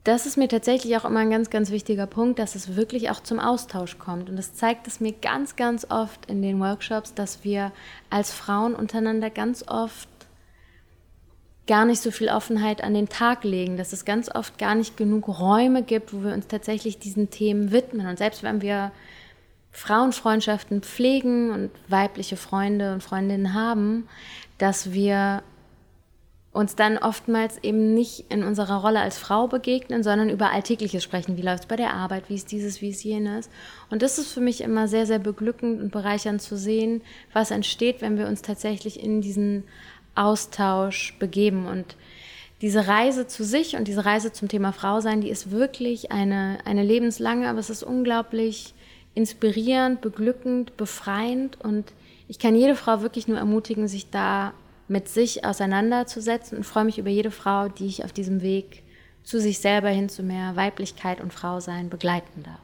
[SPEAKER 1] das ist mir tatsächlich auch immer ein ganz, ganz wichtiger Punkt, dass es wirklich auch zum Austausch kommt. Und das zeigt es mir ganz, ganz oft in den Workshops, dass wir als Frauen untereinander ganz oft gar nicht so viel Offenheit an den Tag legen, dass es ganz oft gar nicht genug Räume gibt, wo wir uns tatsächlich diesen Themen widmen. Und selbst wenn wir Frauenfreundschaften pflegen und weibliche Freunde und Freundinnen haben, dass wir uns dann oftmals eben nicht in unserer Rolle als Frau begegnen, sondern über Alltägliches sprechen. Wie läuft es bei der Arbeit? Wie ist dieses, wie ist jenes? Und das ist für mich immer sehr, sehr beglückend und bereichernd zu sehen, was entsteht, wenn wir uns tatsächlich in diesen Austausch begeben. Und diese Reise zu sich und diese Reise zum Thema Frau sein, die ist wirklich eine, eine lebenslange, aber es ist unglaublich inspirierend, beglückend, befreiend und ich kann jede Frau wirklich nur ermutigen, sich da mit sich auseinanderzusetzen und freue mich über jede Frau, die ich auf diesem Weg zu sich selber hin zu mehr Weiblichkeit und Frausein begleiten darf.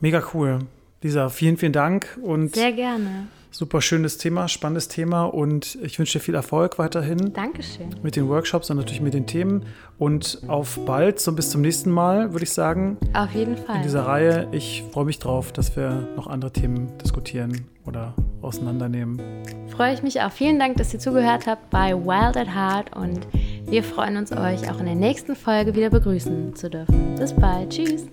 [SPEAKER 2] Mega cool. Lisa, vielen, vielen Dank und
[SPEAKER 1] sehr gerne.
[SPEAKER 2] Super schönes Thema, spannendes Thema und ich wünsche dir viel Erfolg weiterhin.
[SPEAKER 1] Dankeschön.
[SPEAKER 2] Mit den Workshops und natürlich mit den Themen und auf bald, so bis zum nächsten Mal, würde ich sagen.
[SPEAKER 1] Auf jeden Fall.
[SPEAKER 2] In dieser Reihe. Ich freue mich drauf, dass wir noch andere Themen diskutieren oder auseinandernehmen.
[SPEAKER 1] Freue ich mich auch. Vielen Dank, dass ihr zugehört habt bei Wild at Heart und wir freuen uns, euch auch in der nächsten Folge wieder begrüßen zu dürfen. Bis bald. Tschüss.